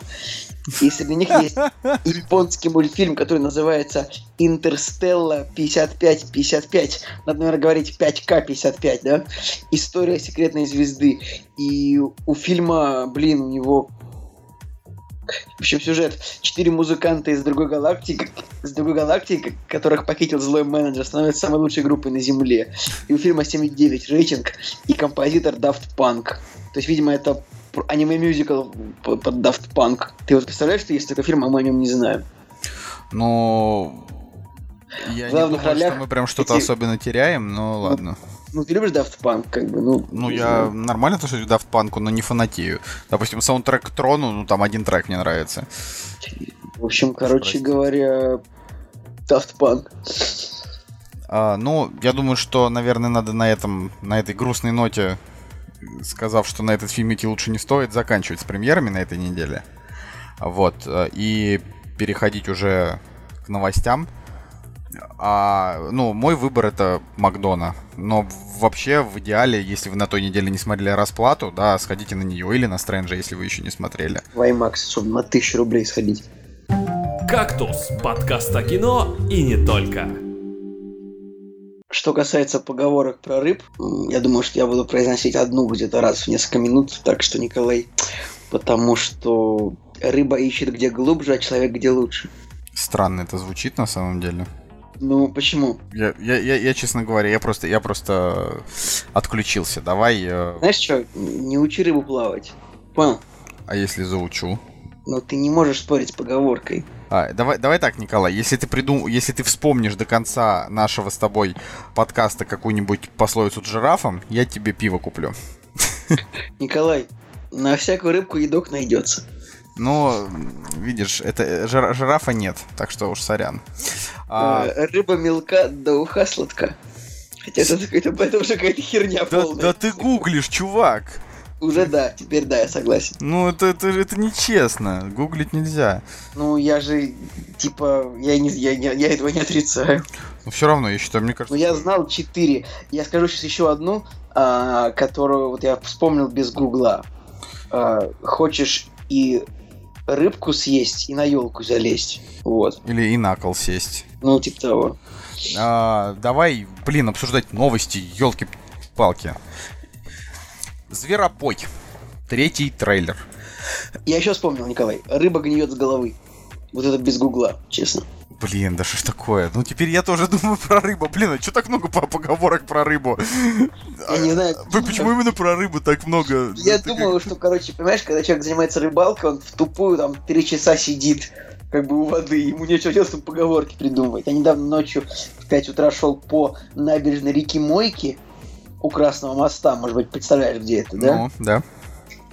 И среди них есть [laughs] японский мультфильм, который называется Интерстелла 55-55. Надо, наверное, говорить 5К55, да? История секретной звезды. И у фильма, блин, у него в общем, сюжет. Четыре музыканта из другой галактики, из другой галактики, которых похитил злой менеджер, становятся самой лучшей группой на Земле. И у фильма 7,9 рейтинг, и композитор Daft Punk. То есть, видимо, это аниме-мюзикл под Daft Punk. Ты вот представляешь, что есть такой фильм, а мы о нем не знаем? Ну, я в главных не думаю, ролях что мы прям что-то эти... особенно теряем, но ладно. Ну, ты любишь Daft Punk, как бы, ну... Ну, я знаю. нормально отношусь к Daft Punk, но не фанатею. Допустим, саундтрек к Трону, ну, там один трек мне нравится. В общем, короче Простите. говоря, Daft Punk. А, ну, я думаю, что, наверное, надо на этом, на этой грустной ноте сказав, что на этот фильм идти лучше не стоит, заканчивать с премьерами на этой неделе. Вот. Э, и переходить уже к новостям. А, ну, мой выбор это Макдона. Но вообще, в идеале, если вы на той неделе не смотрели расплату, да, сходите на нее или на Стрэнджа, если вы еще не смотрели. Ваймакс, чтобы на тысячу рублей сходить. «Кактус» — подкаст о кино и не только. Что касается поговорок про рыб, я думаю, что я буду произносить одну где-то раз в несколько минут, так что, Николай, потому что рыба ищет где глубже, а человек где лучше. Странно это звучит на самом деле. Ну, почему? Я, я, я, я честно говоря, я просто, я просто отключился. Давай. Э... Знаешь что, не учи рыбу плавать. Понял? А если заучу? Но ты не можешь спорить с поговоркой. А, давай, давай так, Николай, если ты придум... если ты вспомнишь до конца нашего с тобой подкаста какую-нибудь пословицу с жирафом, я тебе пиво куплю. [laughs] Николай, на всякую рыбку едок найдется. Ну, видишь, это жир, жирафа нет, так что уж сорян. А... а рыба мелка, да уха сладка. Хотя это, это, это уже какая-то херня да, полная. Да ты гуглишь, чувак. Уже да, теперь да, я согласен. Ну, это, это, это нечестно. Гуглить нельзя. Ну, я же, типа, я, не, я, я, я этого не отрицаю. Но все равно, я считаю, мне кажется... Ну, я знал четыре. Я скажу сейчас еще одну, а, которую вот я вспомнил без гугла. А, хочешь и рыбку съесть, и на елку залезть. Вот. Или и на кол сесть. Ну, типа того. А, давай, блин, обсуждать новости, елки-палки. Зверопой. Третий трейлер. Я еще вспомнил, Николай. Рыба гниет с головы. Вот это без гугла, честно. Блин, да что ж такое? Ну теперь я тоже [laughs] думаю про рыбу. Блин, а что так много поговорок про рыбу? Я не знаю. Вы почему именно про рыбу так много? Я думаю, что, короче, понимаешь, когда человек занимается рыбалкой, он в тупую там три часа сидит как бы у воды, ему нечего делать, чтобы поговорки придумывать. Я недавно ночью в 5 утра шел по набережной реки Мойки, у Красного моста, может быть, представляешь, где это, да? Ну, да.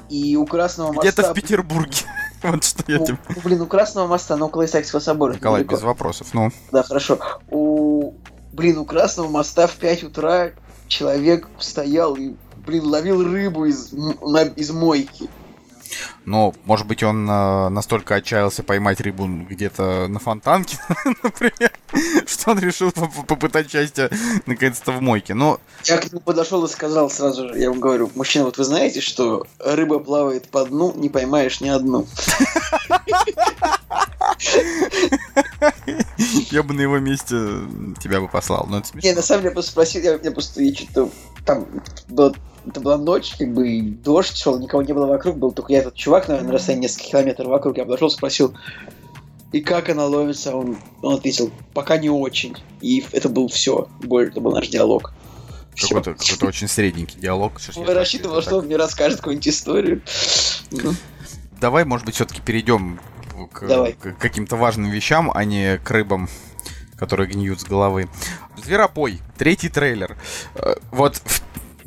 И у Красного моста... Где-то в Петербурге. Вот что я тебе... Ну, блин, у Красного моста, но около Исаакиевского собора. Николай, без вопросов, ну. Да, хорошо. У... Блин, у Красного моста в 5 утра человек стоял и, блин, ловил рыбу из, из мойки. Но, может быть, он э, настолько отчаялся поймать рыбу где-то на фонтанке, [laughs] например, что он решил попытать счастье наконец-то в мойке. Но... Я к нему подошел и сказал сразу же, я ему говорю, мужчина, вот вы знаете, что рыба плавает по дну, не поймаешь ни одну. [laughs] Я бы на его месте тебя бы послал, но это Не, на самом деле, я просто спросил, я, я просто я что-то там было, это была ночь, как бы дождь шел, никого не было вокруг, был только я этот чувак, наверное, на расстоянии нескольких километров вокруг, я подошел, спросил, и как она ловится, он, он ответил, пока не очень. И это был все, более, это был наш диалог. Какой-то какой-то очень средненький диалог. Я рассчитывал, что он мне расскажет какую-нибудь историю. Давай, может быть, все-таки перейдем к, к каким-то важным вещам, а не к рыбам, которые гниют с головы. Зверопой, третий трейлер. Э, Вот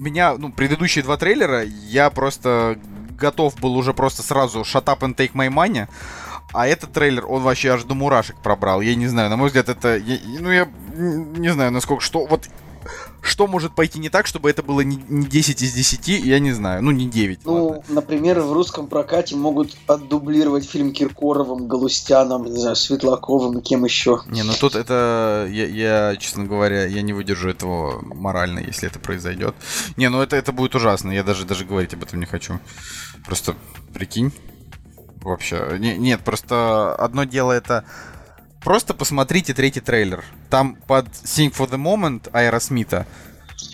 меня, ну, предыдущие два трейлера, я просто готов был уже просто сразу shut up and take my money. А этот трейлер, он вообще аж до мурашек пробрал. Я не знаю, на мой взгляд, это... я- ну, я не знаю, насколько... Что... Вот что может пойти не так, чтобы это было не, не 10 из 10, я не знаю. Ну, не 9, ладно. Ну, например, в русском прокате могут отдублировать фильм Киркоровым, Галустяном, не знаю, Светлаковым кем еще. Не, ну тут это, я, я, честно говоря, я не выдержу этого морально, если это произойдет. Не, ну это, это будет ужасно, я даже, даже говорить об этом не хочу. Просто прикинь. Вообще, не- нет, просто одно дело это... Просто посмотрите третий трейлер. Там под Sing for the Moment Аэросмита.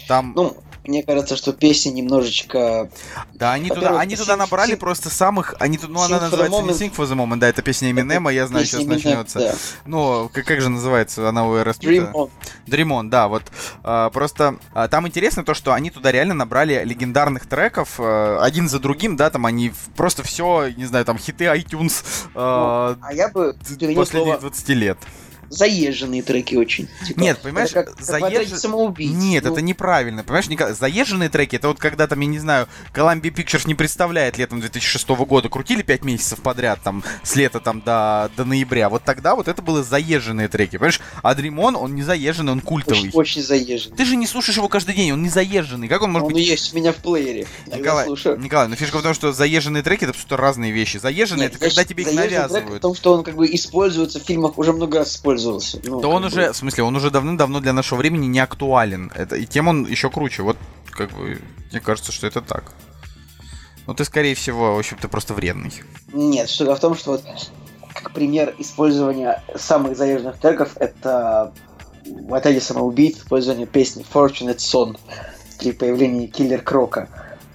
Там... Ну, мне кажется, что песня немножечко... Да, они туда, они туда набрали Sing- просто самых, они тут, ну она называется не. Sing for the Moment, да, это песня Эминема, я знаю, сейчас начнется. да. Ну, как, как же называется она у Аэросмита? Dream On. Dream On, да, вот. а, просто а, там интересно то, что они туда реально набрали легендарных треков, а, один за другим, да, там они просто все, не знаю, там хиты iTunes а, А я бы последних слово 20 лет. Заезженные треки очень. Типа, Нет, понимаешь, это как, как заезж- отряде самоубийц. Нет, Ну, это неправильно. Понимаешь, Ника- заезженные треки, это вот когда там, я не знаю, Columbia Pictures не представляет летом 2006 года, крутили 5 месяцев подряд, там, с лета там до, до ноября. Вот тогда вот это были заезженные треки. Понимаешь, а On, он не заезженный, он культовый. Очень, очень заезженный. Ты же не слушаешь его каждый день, он не заезженный. Как он может Он быть есть у меня в плеере. Николай. Николай, ну фишка в том, что заезженные треки это абсолютно разные вещи. Заезженные Нет, это когда тебе их заезженный трек навязывают. в том, что он как бы используется в фильмах, уже много раз использовался. Ну, Да он бы. уже, в смысле, он уже давным-давно для нашего времени не актуален. Это, и тем он еще круче. Вот, как бы, мне кажется, что это так. Ну, ты, скорее всего, в общем, ты просто вредный. Нет, штука в том, что вот как пример использования самых заезженных треков это в отеле самоубийц использование песни Fortunate Son при появлении Киллер Крока.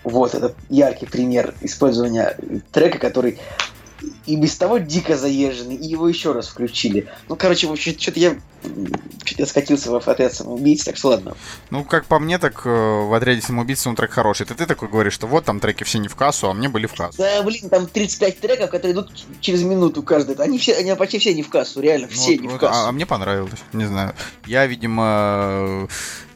Вот, это яркий пример использования трека, который и без того дико заезженный, и его еще раз включили. Ну, короче, в общем, что-то я что-то я скатился в отряд самоубийц, так что ладно. Ну, как по мне, так э, в отряде самоубийц трек хороший. Это ты такой говоришь, что вот там треки все не в кассу, а мне были в кассу. Да, блин, там 35 треков, которые идут через минуту каждый. Они все, они почти все не в кассу, реально, Ну, все вот- не в вот, кассу. а, а мне понравилось, не знаю. Я, видимо,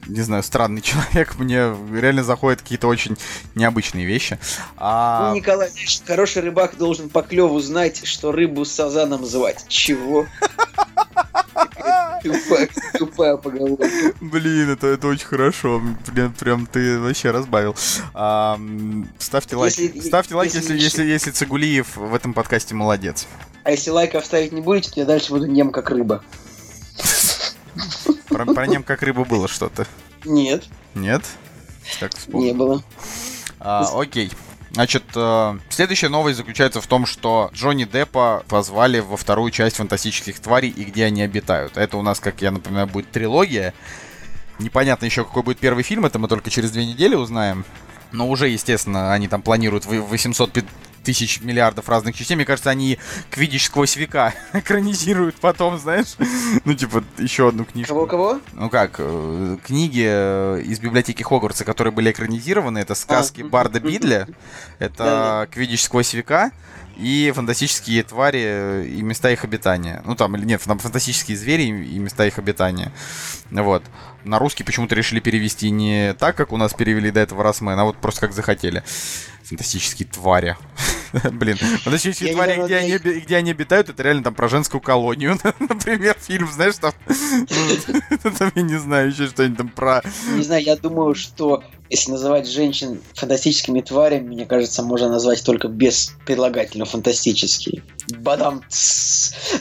не знаю, странный [laughs] человек, мне реально заходят какие-то очень необычные вещи. А, Ну, Николай, знаешь, хороший рыбак должен по клеву знать, что рыбу с сазаном звать. Чего? Тупая, тупая поговорка. Блин, это, это очень хорошо. Прям, прям ты вообще разбавил. А, ставьте лайк. Если- ставьте лайк, если- если, если, если Цигулиев в этом подкасте молодец. А если лайков ставить не будете, то я дальше буду нем как рыба. [laughs] Про, про нем как рыба было что-то. Нет, Нет? Как не было. А, окей. Значит, э, следующая новость заключается в том, что Джонни Деппа позвали во вторую часть фантастических тварей и где они обитают. Это у нас, как я напоминаю, будет трилогия. Непонятно еще, какой будет первый фильм, это мы только через две недели узнаем. Но уже, естественно, они там планируют вы- 800 пи- тысяч миллиардов разных частей. Мне кажется, они «Квидич сквозь века» [laughs] экранизируют потом, знаешь? Ну, типа, еще одну книжку. Кого-кого? Ну как, э, книги э, из библиотеки Хогвартса, которые были экранизированы, это сказки мгм, Барда. Бидля, это Квидич сквозь века и фантастические твари и места их обитания. Ну там, или нет, там фантастические звери и и места их обитания. Вот. На русский почему-то решили перевести не так, как у нас перевели до этого Росмен, а вот просто как захотели. Фантастические твари. [laughs] Блин, фантастические Я твари, недавно где они, где они обитают, это реально там про женскую колонию. [laughs] Например, фильм, знаешь, там... ну, [laughs] Там, я не знаю, еще что-нибудь там про... Не знаю, я думаю, что если называть женщин фантастическими тварями, мне кажется, можно назвать только без прилагательного фантастические. Бадам.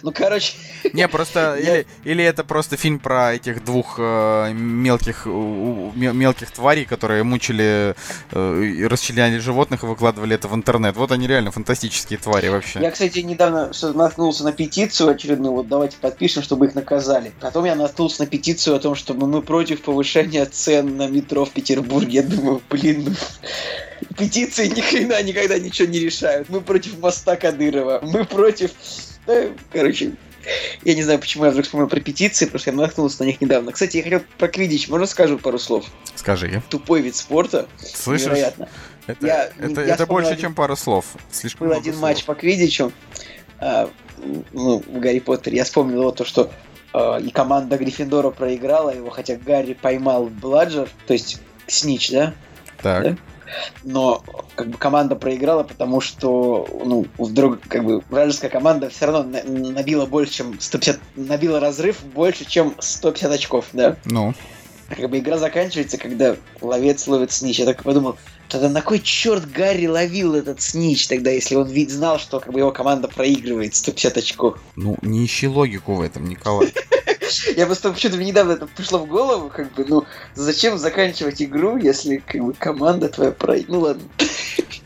Ну, короче. Не, просто [laughs] или, или это просто фильм про этих двух э, мелких мелких тварей, которые мучили э, расчленяли животных и выкладывали это в интернет. Вот они реально фантастические твари вообще. Я, кстати, недавно наткнулся на петицию очередную. Вот давайте подпишем, чтобы их наказали. Потом я наткнулся на петицию о том, чтобы мы против повышения цен на метро в Петербурге. Я думаю, блин, ну, петиции ни хрена никогда ничего не решают. Мы против моста Кадырова. Мы против... Да, короче, я не знаю, почему я вдруг вспомнил про петиции, потому что я наткнулся на них недавно. Кстати, я хотел про квидич. Можно скажу пару слов? Скажи. Тупой вид спорта. Слышишь? Невероятно. Это, я, это, я это больше, один, чем пару слов. Слишком был один слов. матч по квидичу а, ну, в Гарри Поттере. Я вспомнил вот то, что а, и команда Гриффиндора проиграла его, хотя Гарри поймал Бладжер, то есть Снич, да? Так. Да? но как бы команда проиграла, потому что ну, вдруг как бы вражеская команда все равно набила больше, чем 150, набила разрыв больше, чем 150 очков, да? Ну. Как бы игра заканчивается, когда ловец ловит снич. Я так подумал, тогда на кой черт Гарри ловил этот снич тогда, если он ведь знал, что как бы его команда проигрывает 150 очков? Ну, не ищи логику в этом, Николай. [laughs] Я просто почему-то недавно это пришло в голову, как бы, ну, зачем заканчивать игру, если как бы команда твоя проигрывает? Ну ладно.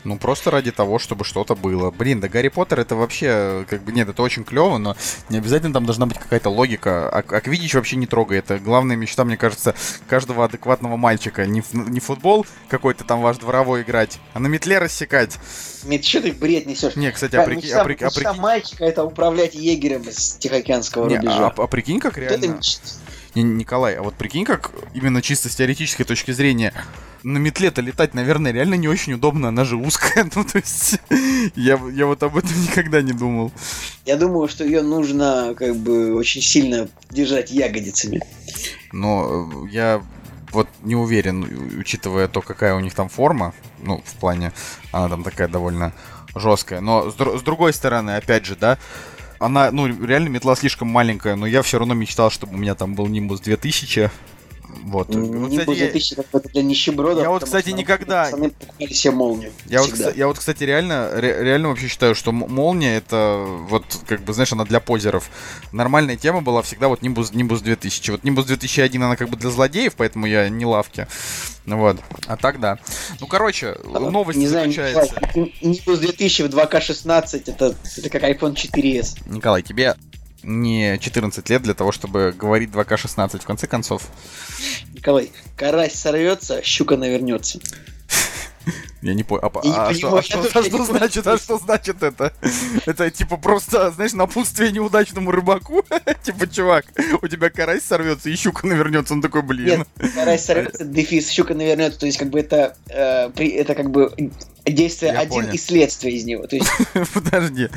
Ну, просто ради того, чтобы что-то было. Блин, да Гарри Поттер это вообще, как бы, нет, это очень клево, но не обязательно там должна быть какая-то логика. А, а Квидич вообще не трогай. Это главная мечта, мне кажется, каждого адекватного мальчика. Не, не футбол какой-то там ваш дворовой играть, а на метле рассекать. Нет, что ты бред несешь? Не, кстати, а, прикинь... А, прикинь, а, прикинь... мальчика это управлять егерем из Тихоокеанского не, рубежа. А, а прикинь, как реально... Не, Николай, а вот прикинь, как именно чисто с теоретической точки зрения на метле-то летать, наверное, реально не очень удобно, она же узкая. [laughs] Ну, то есть, я, я вот об этом [laughs] никогда не думал. Я думаю, что ее нужно как бы очень сильно держать ягодицами. Но э, я вот не уверен, учитывая то, какая у них там форма, ну, в плане, она там такая довольно жесткая. Но с, с другой стороны, опять же, да, она, ну, реально метла слишком маленькая, но я все равно мечтал, чтобы у меня там был Nimbus 2000, вот. Не вот, кстати, тысячи, это для нищебродов. Я вот, кстати, никогда... Пацаны покупали себе молнию. Я вот, я вот, кстати, реально, ре, реально вообще считаю, что молния это вот, как бы, знаешь, она для позеров. Нормальная тема была всегда вот Nimbus, Nimbus 2000. Вот Nimbus 2001, она как бы для злодеев, поэтому я не лавки. Вот. А так да. Ну, короче, а, новость не заключается. Знаю, Nimbus 2000 в 2К16 это, это как iPhone 4s. Николай, тебе не 14 лет для того, чтобы говорить 2К16 в конце концов. Николай, карась сорвется, щука навернется. [laughs] Я не понял. А, а, что, а, что, а что значит, а что значит это? [laughs] Это типа просто, знаешь, напутствие неудачному рыбаку. [laughs] типа, чувак, у тебя карась сорвется и щука навернется. Он такой, блин. Нет, карась сорвется, дефис, щука навернется. То есть, как бы это, э, при, это как бы действие Я один понял. из следствия из него. То есть... Подожди.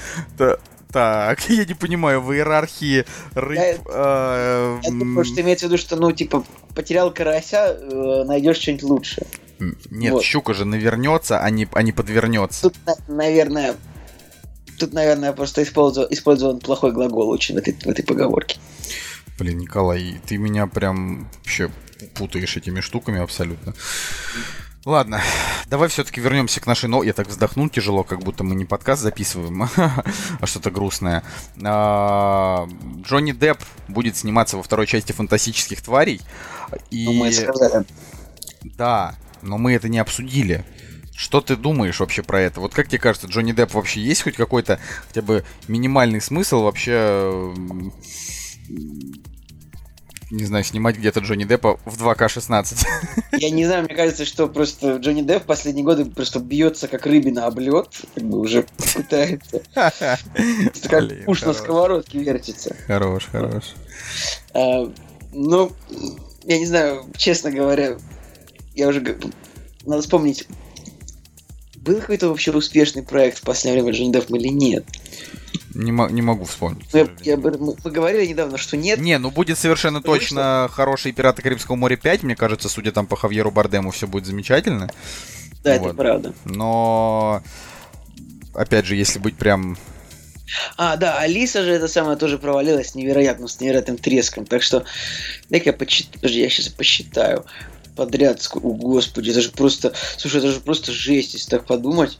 Так, [laughs] я не понимаю, в иерархии рыб... Я, э, думаю, что имеется в виду, что, ну, типа, потерял карася, э, найдешь что-нибудь лучше. Нет, вот. щука же навернется, а не, а не подвернется. Тут, наверное, тут, наверное, просто использовал, использован плохой глагол очень в этой, в этой поговорке. Блин, Николай, ты меня прям вообще путаешь этими штуками абсолютно. Ладно, [sighs] давай все-таки вернемся к нашей... Но я так вздохнул тяжело, как будто мы не подкаст записываем, [laughs] а что-то грустное. А, Джонни Депп будет сниматься во второй части «Фантастических тварей». И... Ну, мы сказали. Да, но мы это не обсудили. Что ты думаешь вообще про это? Вот как тебе кажется, Джонни Депп вообще есть хоть какой-то хотя бы минимальный смысл вообще не знаю, снимать где-то Джонни Деппа в 2К16. [laughs] Я не знаю, мне кажется, что просто Джонни Депп в последние годы просто бьется как рыбина об лед, как бы уже [laughs] пытается. Как пуш на сковородке вертится. Хорош, хорош. А, ну, я не знаю, честно говоря, я уже... Надо вспомнить, был какой-то вообще успешный проект в последнее время Джонни Деппом или нет? Не, не могу вспомнить. Я, я, мы, мы говорили недавно, что нет. Не, ну будет совершенно Потому точно что... хорошие «Пираты Карибского моря 5». Мне кажется, судя там по Хавьеру Бардему, все будет замечательно. Да, вот. это правда. Но, опять же, если быть прям а, да, Алиса же это самое тоже провалилась невероятно, с невероятным треском. Так что, дай-ка я почитаю. Подожди, я сейчас посчитаю. Подряд. О, господи, это же просто... Слушай, это же просто жесть, если так подумать.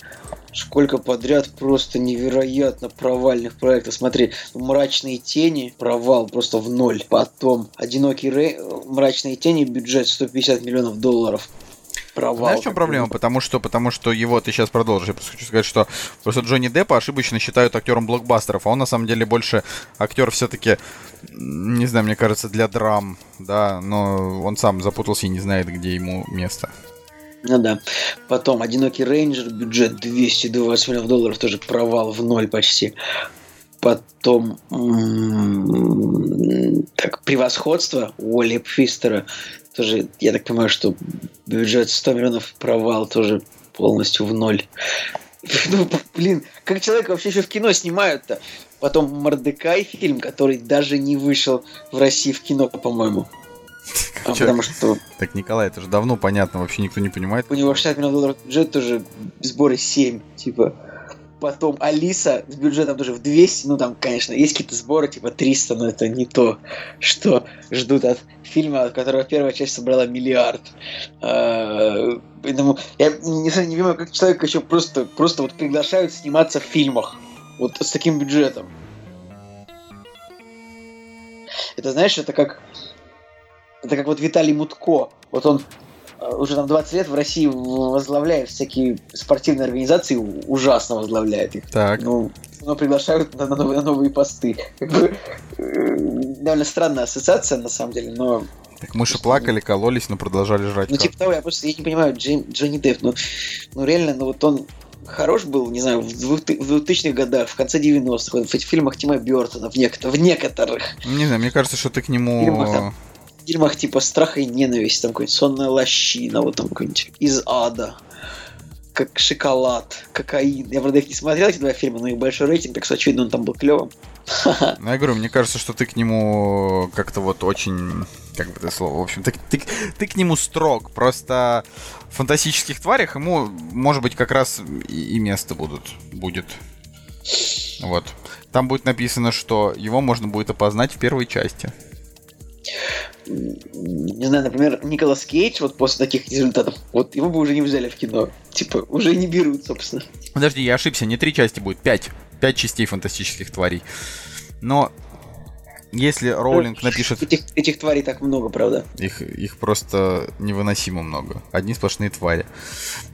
Сколько подряд просто невероятно провальных проектов. Смотри, «Мрачные тени» провал просто в ноль. Потом «Одинокий Рэй», «Мрачные тени» бюджет 150 миллионов долларов. Провал. Знаешь, в чем проблема? Потому что, потому что его ты сейчас продолжишь. Я просто хочу сказать, что просто Джонни Деппа ошибочно считают актером блокбастеров, а он на самом деле больше актер все-таки, не знаю, мне кажется, для драм, да, но он сам запутался и не знает, где ему место. Ну да. Потом «Одинокий рейнджер», бюджет 220 миллионов долларов, тоже провал в ноль почти. Потом так, «Превосходство» Уолли Пфистера, тоже, я так понимаю, что бюджет 100 миллионов провал тоже полностью в ноль. [laughs] Ну, блин, как человека вообще еще в кино снимают-то? Потом «Мордекай» фильм, который даже не вышел в России в кино, по-моему. [laughs] А, потому что Так, Николай, это же давно понятно, вообще никто не понимает. у него 60 миллионов долларов бюджет тоже сборы 7, типа. Потом Алиса с бюджетом тоже в 200, ну там, конечно, есть какие-то сборы, типа 300, но это не то, что ждут от фильма, от которого первая часть собрала миллиард. А, Поэтому я не, знаю, не понимаю, как человека еще просто, просто вот приглашают сниматься в фильмах. Вот с таким бюджетом. Это, знаешь, это как... Это как вот Виталий Мутко. Вот он уже там 20 лет в России возглавляет всякие спортивные организации, ужасно возглавляет их. Так, Ну, но приглашают на, на новые, на новые посты. Как бы, э, довольно странная ассоциация, на самом деле, но... так мыши плакали, кололись, но продолжали жрать. Ну, типа того, я просто я не понимаю, Джейм- Джонни Депп, ну, ну, реально, ну, вот он хорош был, не знаю, в 2000-х годах, в конце 90-х, в этих фильмах Тима Бертона, в, некотор- в некоторых Не знаю, мне кажется, что ты к фильмах нему... там фильмах типа «Страх и ненависть», там какой-нибудь «Сонная лощина», вот там какой-нибудь «Из ада», как «Шоколад», «Кокаин». Я, правда, их не смотрел, эти два фильма, но их большой рейтинг, так что, очевидно, он там был клевым. [laughs] Ну, я говорю, мне кажется, что ты к нему как-то вот очень... Как бы это слово? В общем, ты, ты, ты к нему строг. Просто в фантастических тварях ему, может быть, как раз и, и место будут, будет. Вот. Там будет написано, что его можно будет опознать в первой части. Не знаю, например, Николас Кейдж, вот после таких результатов, вот его бы уже не взяли в кино. Типа, уже не берут, собственно. Подожди, я ошибся, не три части будет, пять. Пять частей фантастических тварей. Но если Роулинг напишет... Этих, этих тварей так много, правда. Их, их просто невыносимо много. Одни сплошные твари.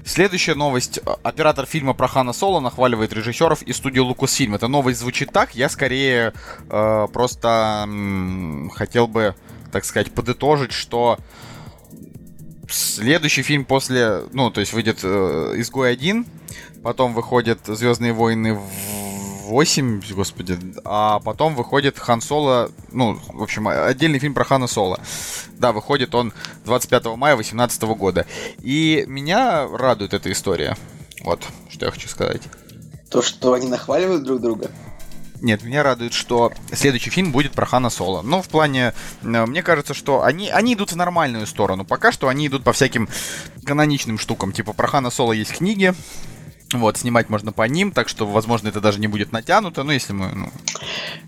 Следующая новость. Оператор фильма про Хана Соло нахваливает режиссеров и студию Лукасфильм. Эта новость звучит так. Я скорее э, просто м, хотел бы, так сказать, подытожить, что следующий фильм после... Ну, то есть выйдет э, «Изгой 1», потом выходит «Звездные войны 8, господи, а потом выходит Хан Соло, ну, в общем, отдельный фильм про Хана Соло. Да, выходит он 25 мая 2018 года. И меня радует эта история. Вот, что я хочу сказать. То, что они нахваливают друг друга. Нет, меня радует, что следующий фильм будет про Хана Соло. Но в плане, э, мне кажется, что они, они идут в нормальную сторону. Пока что они идут по всяким каноничным штукам. Типа про Хана Соло есть книги, вот, снимать можно по ним, так что, возможно, это даже не будет натянуто, но если мы, ну,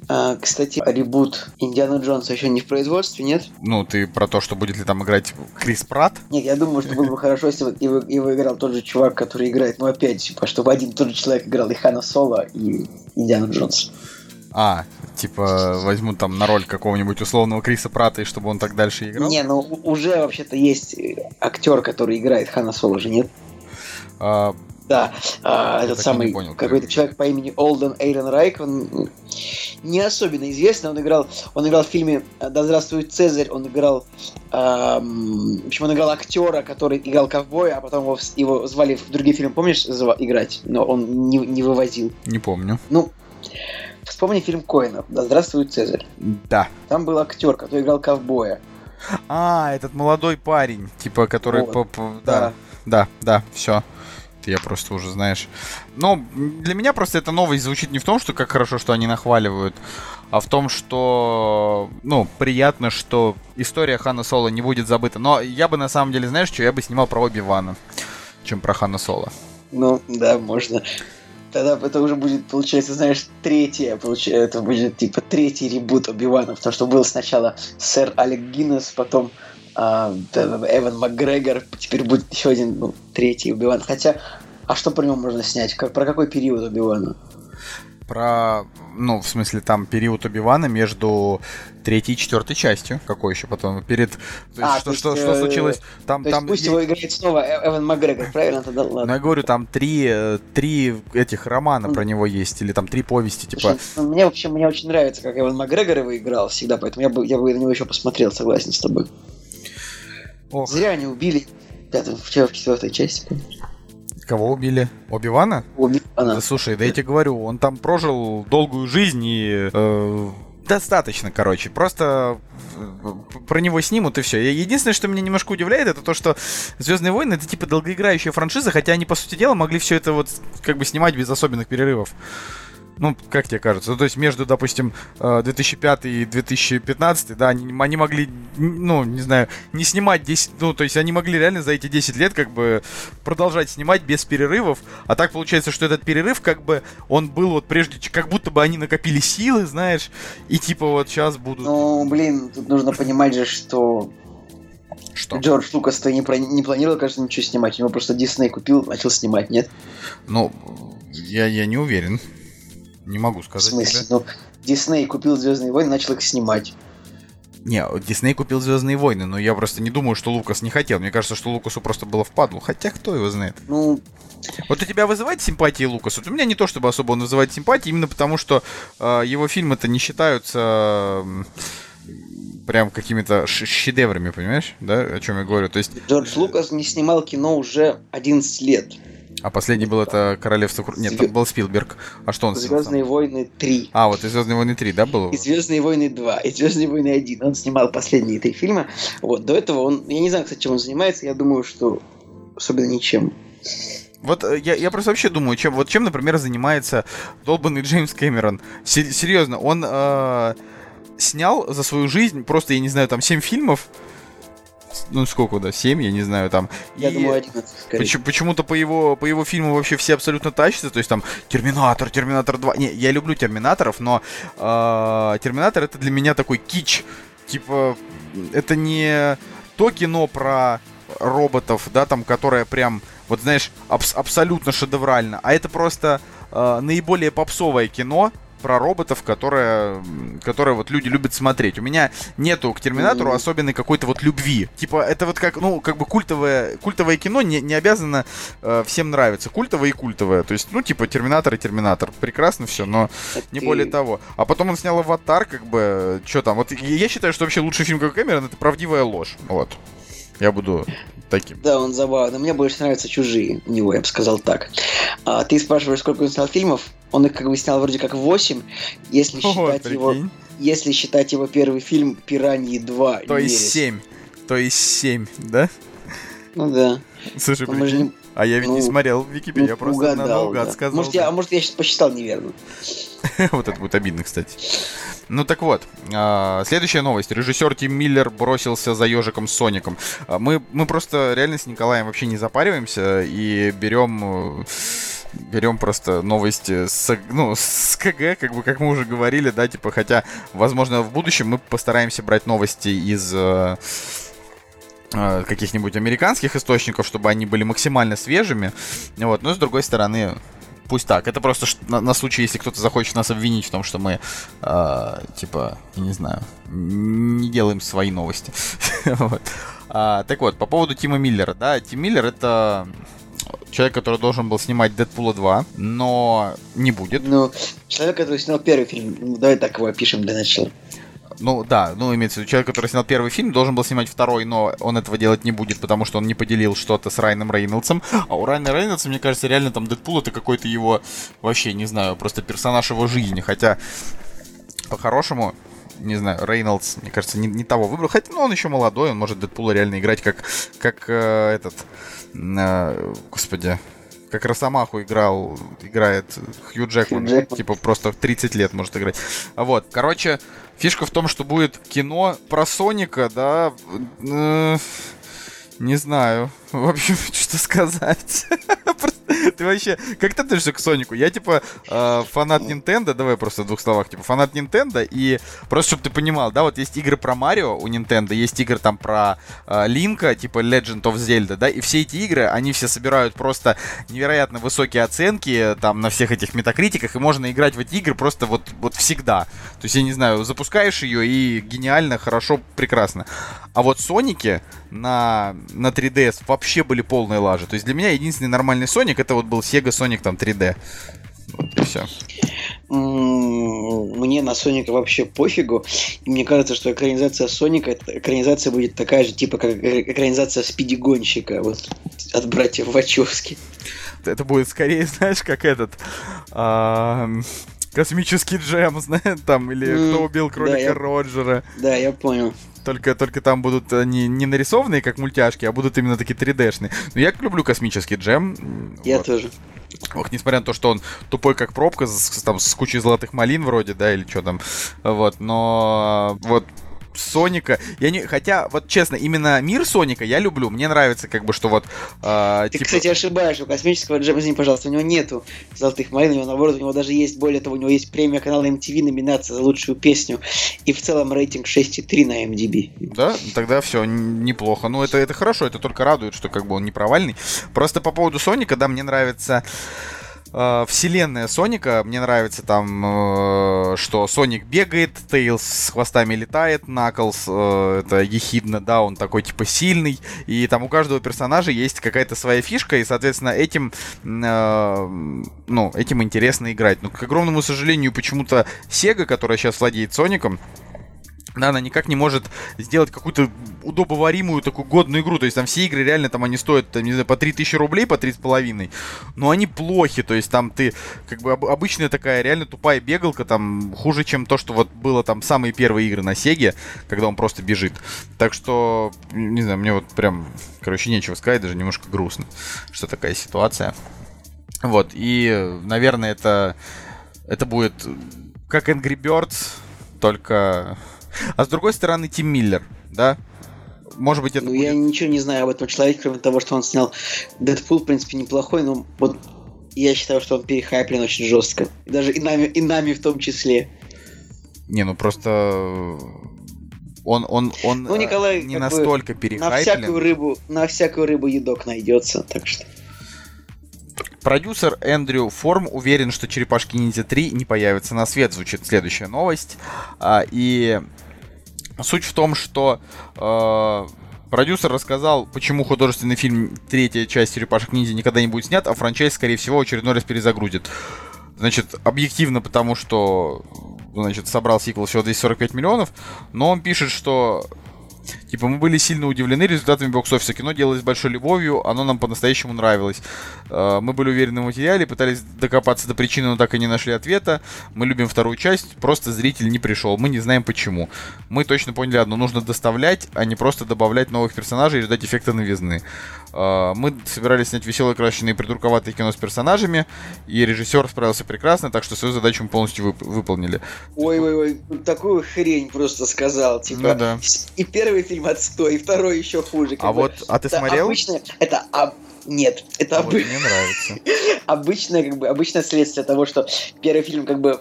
А, кстати, ребут Индиана Джонса еще не в производстве, нет? ну, ты про то, что будет ли там играть Крис Пратт, Нет, я думаю, что было бы хорошо, если бы его, его играл тот же чувак, который играет, ну опять, типа, чтобы один тот же человек играл и Хана Соло, и Индиана Джонс. а, типа, возьмут там на роль какого-нибудь условного Криса Пратта, и чтобы он так дальше играл. Не, ну уже вообще-то есть э, актер, который играет Хана Соло же, нет? А, Да, а, этот так самый какой-то человек по имени Олден Эйрон Райк, он не особенно известный, он играл, он играл в фильме «Да здравствует Цезарь», он играл, ам, в общем, он играл актера, который играл ковбоя, а потом его, его звали в другие фильмы, помнишь, играть, но он не, не вывозил. не помню. Ну, вспомни фильм Коэна «Да здравствует Цезарь». Да. Там был актер, который играл ковбоя. А, этот молодой парень, типа, который... Вот, по- по- да, да, да, все. Я просто уже, знаешь... Но для меня просто эта новость звучит не в том, что как хорошо, что они нахваливают, а в том, что, ну, приятно, что история Хана Соло не будет забыта. Но я бы, на самом деле, знаешь, что я бы снимал про Оби-Вана, чем про Хана Соло. Ну, да, можно. Тогда это уже будет, получается, знаешь, третье, получается, это будет типа третий ребут Оби-Вана, потому что был сначала сэр Алек Гиннес, потом Эван Макгрегор, теперь будет еще один, ну, третий Убиван. Хотя, а что про него можно снять? Как, про какой период Убивана? Про, ну, в смысле, там период Убивана между третьей и четвертой частью. Какой еще потом? Перед... А, что, то есть, что, что э, случилось? Там, То есть там пусть его играет снова Э- Эван Макгрегор, правильно? Тогда Ну, ладно. я говорю, там три, э, три этих романа про него есть, или там три повести, типа... Слушай, ну, мне вообще мне очень нравится, как Эван Макгрегор его играл всегда, поэтому я бы, я бы на него еще посмотрел, согласен с тобой. Ох, Зря они убили в пятой- в четвертой части. кого убили? Оби-Вана? Убили она. Да, слушай, да я тебе говорю, он там прожил долгую жизнь и... э, достаточно, короче. Просто э, про него снимут и все. Единственное, что меня немножко удивляет, это то, что Звездные войны это типа долгоиграющая франшиза, хотя они, по сути дела, могли все это вот как бы снимать без особенных перерывов. Ну, как тебе кажется? Ну, то есть между, допустим, э, 2005 и 2015, да, они, они могли, ну, не знаю, не снимать 10, ну, то есть они могли реально за эти 10 лет как бы продолжать снимать без перерывов, а так получается, что этот перерыв как бы, он был вот прежде, как будто бы они накопили силы, знаешь, и типа вот сейчас будут... Ну, блин, тут нужно понимать же, что что? Джордж Лукас-то не, про- не планировал, кажется, ничего снимать. У него просто Дисней купил, начал снимать, нет? Ну, я, я не уверен. Не могу В сказать смысле? тебе. Ну, Дисней купил Звездные войны, начал их снимать. Не, Дисней купил Звездные войны, но я просто не думаю, что Лукас не хотел. Мне кажется, что Лукасу просто было впадло. Хотя кто его знает. Ну, Вот у тебя вызывает симпатии Лукас? Вот у меня не то, чтобы особо он вызывает симпатии, именно потому что э, его фильмы-то не считаются м, прям какими-то шедеврами, понимаешь? Да, о чем я говорю? То есть, Джордж Лукас не снимал кино уже 11 лет. А последний был это Королевство... Кру- Нет, там был Спилберг. А что он сам? Звездные войны 3. А, вот и Звездные войны 3, да, был? И Звездные войны 2, и Звездные войны 1. Он снимал последние три фильма. Вот, до этого он. Я не знаю, кстати, чем он занимается, я думаю, что особенно ничем. Вот э, я, я просто вообще думаю, чем, вот чем, например, занимается долбанный Джеймс Кэмерон. Се- серьезно, он э, снял за свою жизнь просто, я не знаю, там 7 фильмов. Ну, сколько, да, 7, я не знаю, там. Я И думаю, 11 скорее. поч- почему-то по его, по его фильму вообще все абсолютно тащатся. То есть там Терминатор, Терминатор 2. Не, я люблю Терминаторов, но э, Терминатор это для меня такой кич. Типа, это не то кино про роботов, да, там, которое прям, вот знаешь, абс- абсолютно шедеврально, а это просто э, наиболее попсовое кино про роботов, которое, м, которое вот люди любят смотреть. У меня нету к Терминатору Мгм. особенной какой-то вот любви. Типа, это вот как, ну, как бы культовое, культовое кино не, не обязано э, всем нравиться. Культовое и культовое. То есть, ну, типа, Терминатор и Терминатор. Прекрасно все, но не Ты- более того. А потом он снял Аватар, как бы, что там. Вот я- я считаю, что вообще лучший фильм как Кэмерон это правдивая ложь. Вот. Я буду таким. Да, он забавный. Мне больше нравятся чужие у него, я бы сказал так. А ты спрашиваешь, сколько он снял фильмов? Он их как бы снял вроде как 8, если [laughs] Вот, считать его, прикинь. если считать его первый фильм Пираньи 2. То есть Неверес». 7. То есть 7, да? Ну да. Слушай, Ну, прикинь. не- А я ведь не ну, смотрел в Википедии, я ну, просто на- угадал, наугад да. сказал. Может, я, а может, я сейчас посчитал неверно. [laughs] вот это будет обидно, кстати. Ну так вот, а, следующая новость. Режиссер Тим Миллер бросился за ежиком Соником. А, Мы, мы просто реально с Николаем вообще не запариваемся и берем э, берем просто новости с, ну, с КГ, как бы, как мы уже говорили, да, типа, хотя, возможно, в будущем мы постараемся брать новости из э, э, каких-нибудь американских источников, чтобы они были максимально свежими, вот, но с другой стороны, пусть так. Это просто на, на случай, если кто-то захочет нас обвинить в том, что мы, э, типа, не знаю, не делаем свои новости. [laughs] Вот. А, Так вот, по поводу Тима Миллера, да, Тим Миллер это человек, который должен был снимать Дэдпула 2, но не будет. Ну, человек, который снял первый фильм, ну, давай так его опишем для начала. Ну да, ну имеется в виду, человек, который снял первый фильм, должен был снимать второй, но он этого делать не будет, потому что он не поделил что-то с Райаном Рейнольдсом. А у Райана Рейнольдса, мне кажется, реально там Дэдпул это какой-то его, вообще, не знаю, просто персонаж его жизни. Хотя, по-хорошему, не знаю, Рейнольдс, мне кажется, не, не того выбрал. Хотя, ну, он еще молодой, он может Дэдпула реально играть как, как э, этот, господи, как Росомаху играл, играет Хью Джекман. Хью Джекман. Типа просто в 30 лет может играть. А Вот, короче, фишка в том, что будет кино про Соника, да, э, не знаю, в общем, [laughs] что сказать. [laughs] Ты вообще, как ты относишься к Сонику? Я, типа, э, фанат Nintendo, давай просто в двух словах, типа, фанат Nintendo, и просто, чтобы ты понимал, да, вот есть игры про Марио у Nintendo, есть игры там про э, Линка, типа Legend of Zelda, да, и все эти игры, они все собирают просто невероятно высокие оценки, там, на всех этих метакритиках, и можно играть в эти игры просто вот, вот всегда. То есть, я не знаю, запускаешь ее, и гениально, хорошо, прекрасно. А вот Соники на, на 3DS вообще были полные лажи. То есть для меня единственный нормальный Соник это вот был Sega Sonic там 3D. Вот и все. Мне на Соника вообще пофигу. Мне кажется, что экранизация Соника, экранизация будет такая же, типа, как экранизация Спиди-гонщика вот, от братьев Вачовски. Это будет скорее, [laughs] знаешь, как этот... А, космический джем, [laughs] знаешь, там, или mm, кто убил кролика да, я... Роджера. Да, я понял. Только, только там будут не, не нарисованные, как мультяшки, а будут именно такие 3D-шные. Но я люблю космический джем. Я вот. тоже. Ох, несмотря на то, что он тупой как пробка, с, там, с кучей золотых малин вроде, да, или что там. Вот, но вот Соника. Я не, хотя, вот честно, именно мир Соника я люблю. Мне нравится, как бы, что вот. Э, Ты, типа... кстати, ошибаешься. У космического Джема, извини, пожалуйста, у него нету золотых малин, у него наоборот, у него даже есть, более того, у него есть премия канала MTV, номинация за лучшую песню. И в целом рейтинг 6,3 на MDB. Да, тогда все неплохо. Ну, это, это хорошо, это только радует, что как бы он не провальный. Просто по поводу Соника, да, мне нравится вселенная Соника. Мне нравится там, э, что Соник бегает, Тейлз с хвостами летает, Наклз э, это ехидно, да, он такой типа сильный. И там у каждого персонажа есть какая-то своя фишка, и, соответственно, этим, э, ну, этим интересно играть. Но, к огромному сожалению, почему-то Sega, которая сейчас владеет Соником, да, она никак не может сделать какую-то удобоваримую такую годную игру. То есть там все игры реально там они стоят, там, не знаю, по 3000 рублей, по 3,5. Но они плохи. То есть там ты, как бы обычная такая реально тупая бегалка, там хуже, чем то, что вот было там самые первые игры на Сеге, когда он просто бежит. Так что, не знаю, мне вот прям, короче, нечего сказать, даже немножко грустно, что такая ситуация. Вот, и, наверное, это, это будет как Angry Birds, только а с другой стороны, Тим Миллер, да? Может быть, это Ну, будет... я ничего не знаю об этом человеке, кроме того, что он снял Дэдпул, в принципе, неплохой, но вот я считаю, что он перехайплен очень жестко. Даже и нами, и нами в том числе. Не, ну просто он, он, он ну, Николай, не настолько бы, перехайплен. На всякую рыбу, на всякую рыбу едок найдется, так что. Продюсер Эндрю Форм уверен, что «Черепашки ниндзя 3» не появятся на свет, звучит следующая новость. А, и суть в том, что э, продюсер рассказал, почему художественный фильм «Третья часть «Черепашек ниндзя» никогда не будет снят, а франчайз, скорее всего, очередной раз перезагрузит. Значит, объективно, потому что значит, собрал сиквел всего 245 миллионов, но он пишет, что Типа, мы были сильно удивлены результатами бокс-офиса. Кино делалось большой любовью, оно нам по-настоящему нравилось. Э, мы были уверены в материале, пытались докопаться до причины, но так и не нашли ответа. Мы любим вторую часть, просто зритель не пришел. Мы не знаем почему. Мы точно поняли одно, нужно доставлять, а не просто добавлять новых персонажей и ждать эффекта новизны. Э, мы собирались снять веселое, красочное и придурковатое кино с персонажами, и режиссер справился прекрасно, так что свою задачу мы полностью вып- выполнили. Ой-ой-ой, такую хрень просто сказал. Типа, ну, да. и первый фильм отстой, и второй еще хуже. А бы. вот, а ты это смотрел? Обычно, это об... Нет, это а об... вот мне нравится. [laughs] обычное, как бы, обычное следствие того, что первый фильм как бы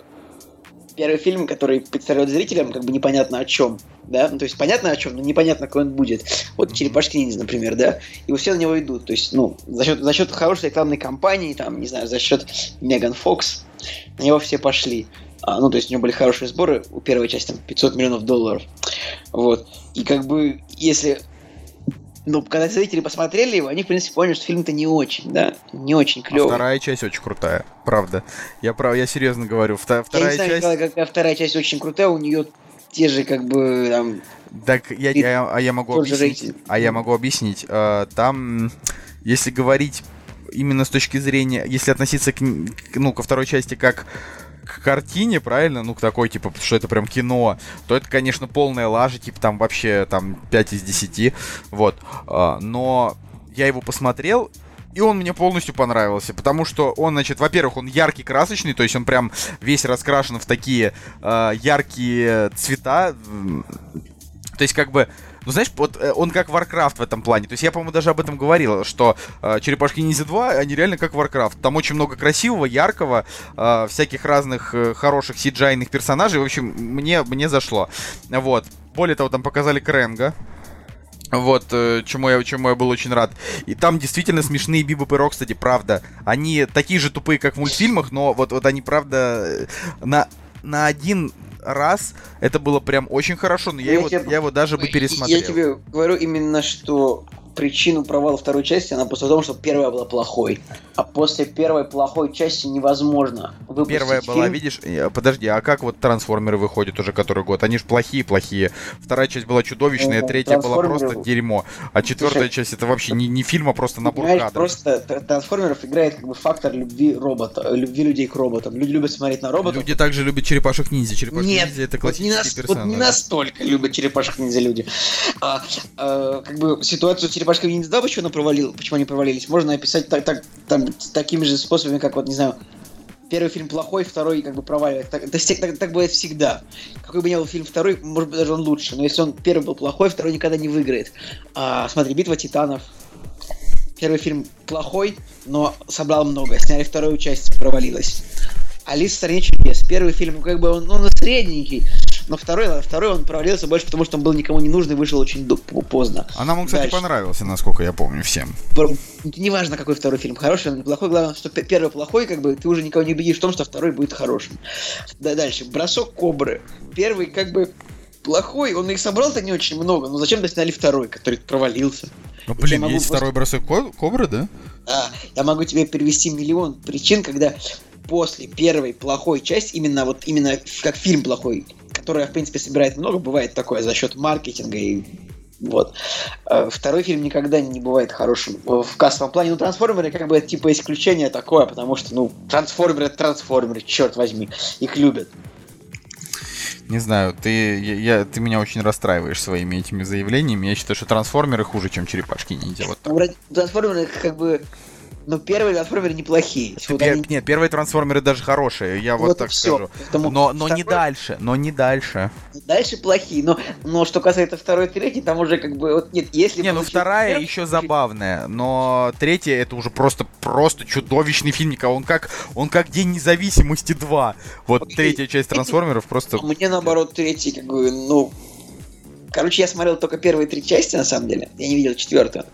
первый фильм, который представляет зрителям, как бы непонятно о чем, да, ну, то есть понятно о чем, но непонятно, какой он будет. Вот «Черепашки ниндзя», например, да, и все на него идут, то есть, ну, за счет, за счет хорошей рекламной кампании, там, не знаю, за счет Меган Фокс, на него все пошли. А, ну, то есть у него были хорошие сборы, у первой части там 500 миллионов долларов. Вот. И как бы, если ну, когда зрители посмотрели его, они, в принципе, поняли, что фильм-то не очень, да, не очень клевый. А вторая часть очень крутая, правда. Я, прав, я серьезно говорю, вторая, я не знаю, часть... какая вторая часть очень крутая, у нее те же, как бы, там... Так, я, я, а я могу объяснить, рейтинг. а я могу объяснить, э, там, если говорить именно с точки зрения, если относиться к, ну, ко второй части как к картине, правильно, ну, к такой, типа, что это прям кино, то это, конечно, полная лажа, типа, там вообще, там, 5 из 10, вот. А, но я его посмотрел, и он мне полностью понравился, потому что он, значит, во-первых, он яркий, красочный, то есть он прям весь раскрашен в такие э, яркие цвета. То есть, как бы, Ну, знаешь, вот э, он как Warcraft в этом плане. То есть я, по-моему, даже об этом говорил, что э, Черепашки Ниндзя 2, они реально как Warcraft. Там очень много красивого, яркого, э, всяких разных э, хороших cgi персонажей. В общем, мне, мне зашло. Вот. Более того, там показали Кренга. Вот, э, чему я, чему я был очень рад. И там действительно смешные Бибоп и Рок, кстати, правда. Они такие же тупые, как в мультфильмах, но вот, вот они, правда, э, на, на один раз это было прям очень хорошо, но я, Ну, я его, тебе- я его даже бы пересмотрел. Я тебе говорю именно, что причину провала второй части, она в том, что первая была плохой. А после первой плохой части невозможно выпустить Первая была, фильм. видишь, э, подожди, а как вот трансформеры выходят уже который год? Они же плохие-плохие. Вторая часть была чудовищная, Ну, третья была просто дерьмо. А четвертая Слушай, часть это вообще не, не фильм, а просто набор кадров. просто тр- трансформеров играет как бы фактор любви робота, э, любви людей к роботам. Люди любят смотреть на роботов. Люди также любят черепашек ниндзя. Черепашки Нет, ниндзя это вот не, классический нас- вот персонаж. не настолько любят черепашек ниндзя люди. А, а, как бы ситуацию с черепашками ниндзя, почему она провалил, почему они провалились, можно описать так, так, там, такими же способами, как вот, не знаю, первый фильм плохой, второй как бы проваливает. Так, это всег- так, так бывает всегда. Какой бы ни был фильм второй, может быть, даже он лучше. Но если он первый был плохой, второй никогда не выиграет. А, смотри, «Битва титанов». Первый фильм плохой, но собрал много. Сняли вторую часть, провалилась. Алиса в стране чудес. Первый фильм, как бы он, он средненький, но второй, второй он провалился больше, потому что он был никому не нужный, вышел очень поздно. А нам он, кстати, Дальше. понравился, насколько я помню, всем. Неважно, какой второй фильм, хороший он плохой, главное, что первый плохой, как бы ты уже никого не убедишь в том, что второй будет хорошим. Да, дальше. Бросок кобры. Первый, как бы, плохой, он их собрал-то не очень много, но зачем-то сняли второй, который провалился. Ну, блин, есть просто- второй бросок ко- кобры, да? А, я могу тебе перевести миллион причин, когда после первой плохой части, именно вот именно как фильм плохой, которая, в принципе, собирает много, бывает такое за счет маркетинга и вот. Э, Второй фильм никогда не бывает хорошим в кассовом плане. Ну, трансформеры, как бы, типа, исключение такое, потому что, ну, трансформеры это трансформеры, черт возьми, их любят. Не знаю, ты, я, ты меня очень расстраиваешь своими этими заявлениями. Я считаю, что трансформеры хуже, чем черепашки ниндзя. Вот так. Ну, трансформеры, как бы, ну, первые трансформеры неплохие. Вот Пер- они- Нет, первые трансформеры даже хорошие, я вот, Вот так всё. скажу. Поэтому Но, но не второй- дальше, но не дальше. Дальше плохие, но, но что касается второй и третьей, там уже как бы вот нет, если Не, ну вторая первый, еще забавная, но третья это уже просто просто чудовищный фильм. Никого. Он как он как День независимости 2. Вот Окей. третья часть трансформеров просто. а мне наоборот третий как бы, ну, короче, я смотрел только первые три части на самом деле, я не видел четвертую,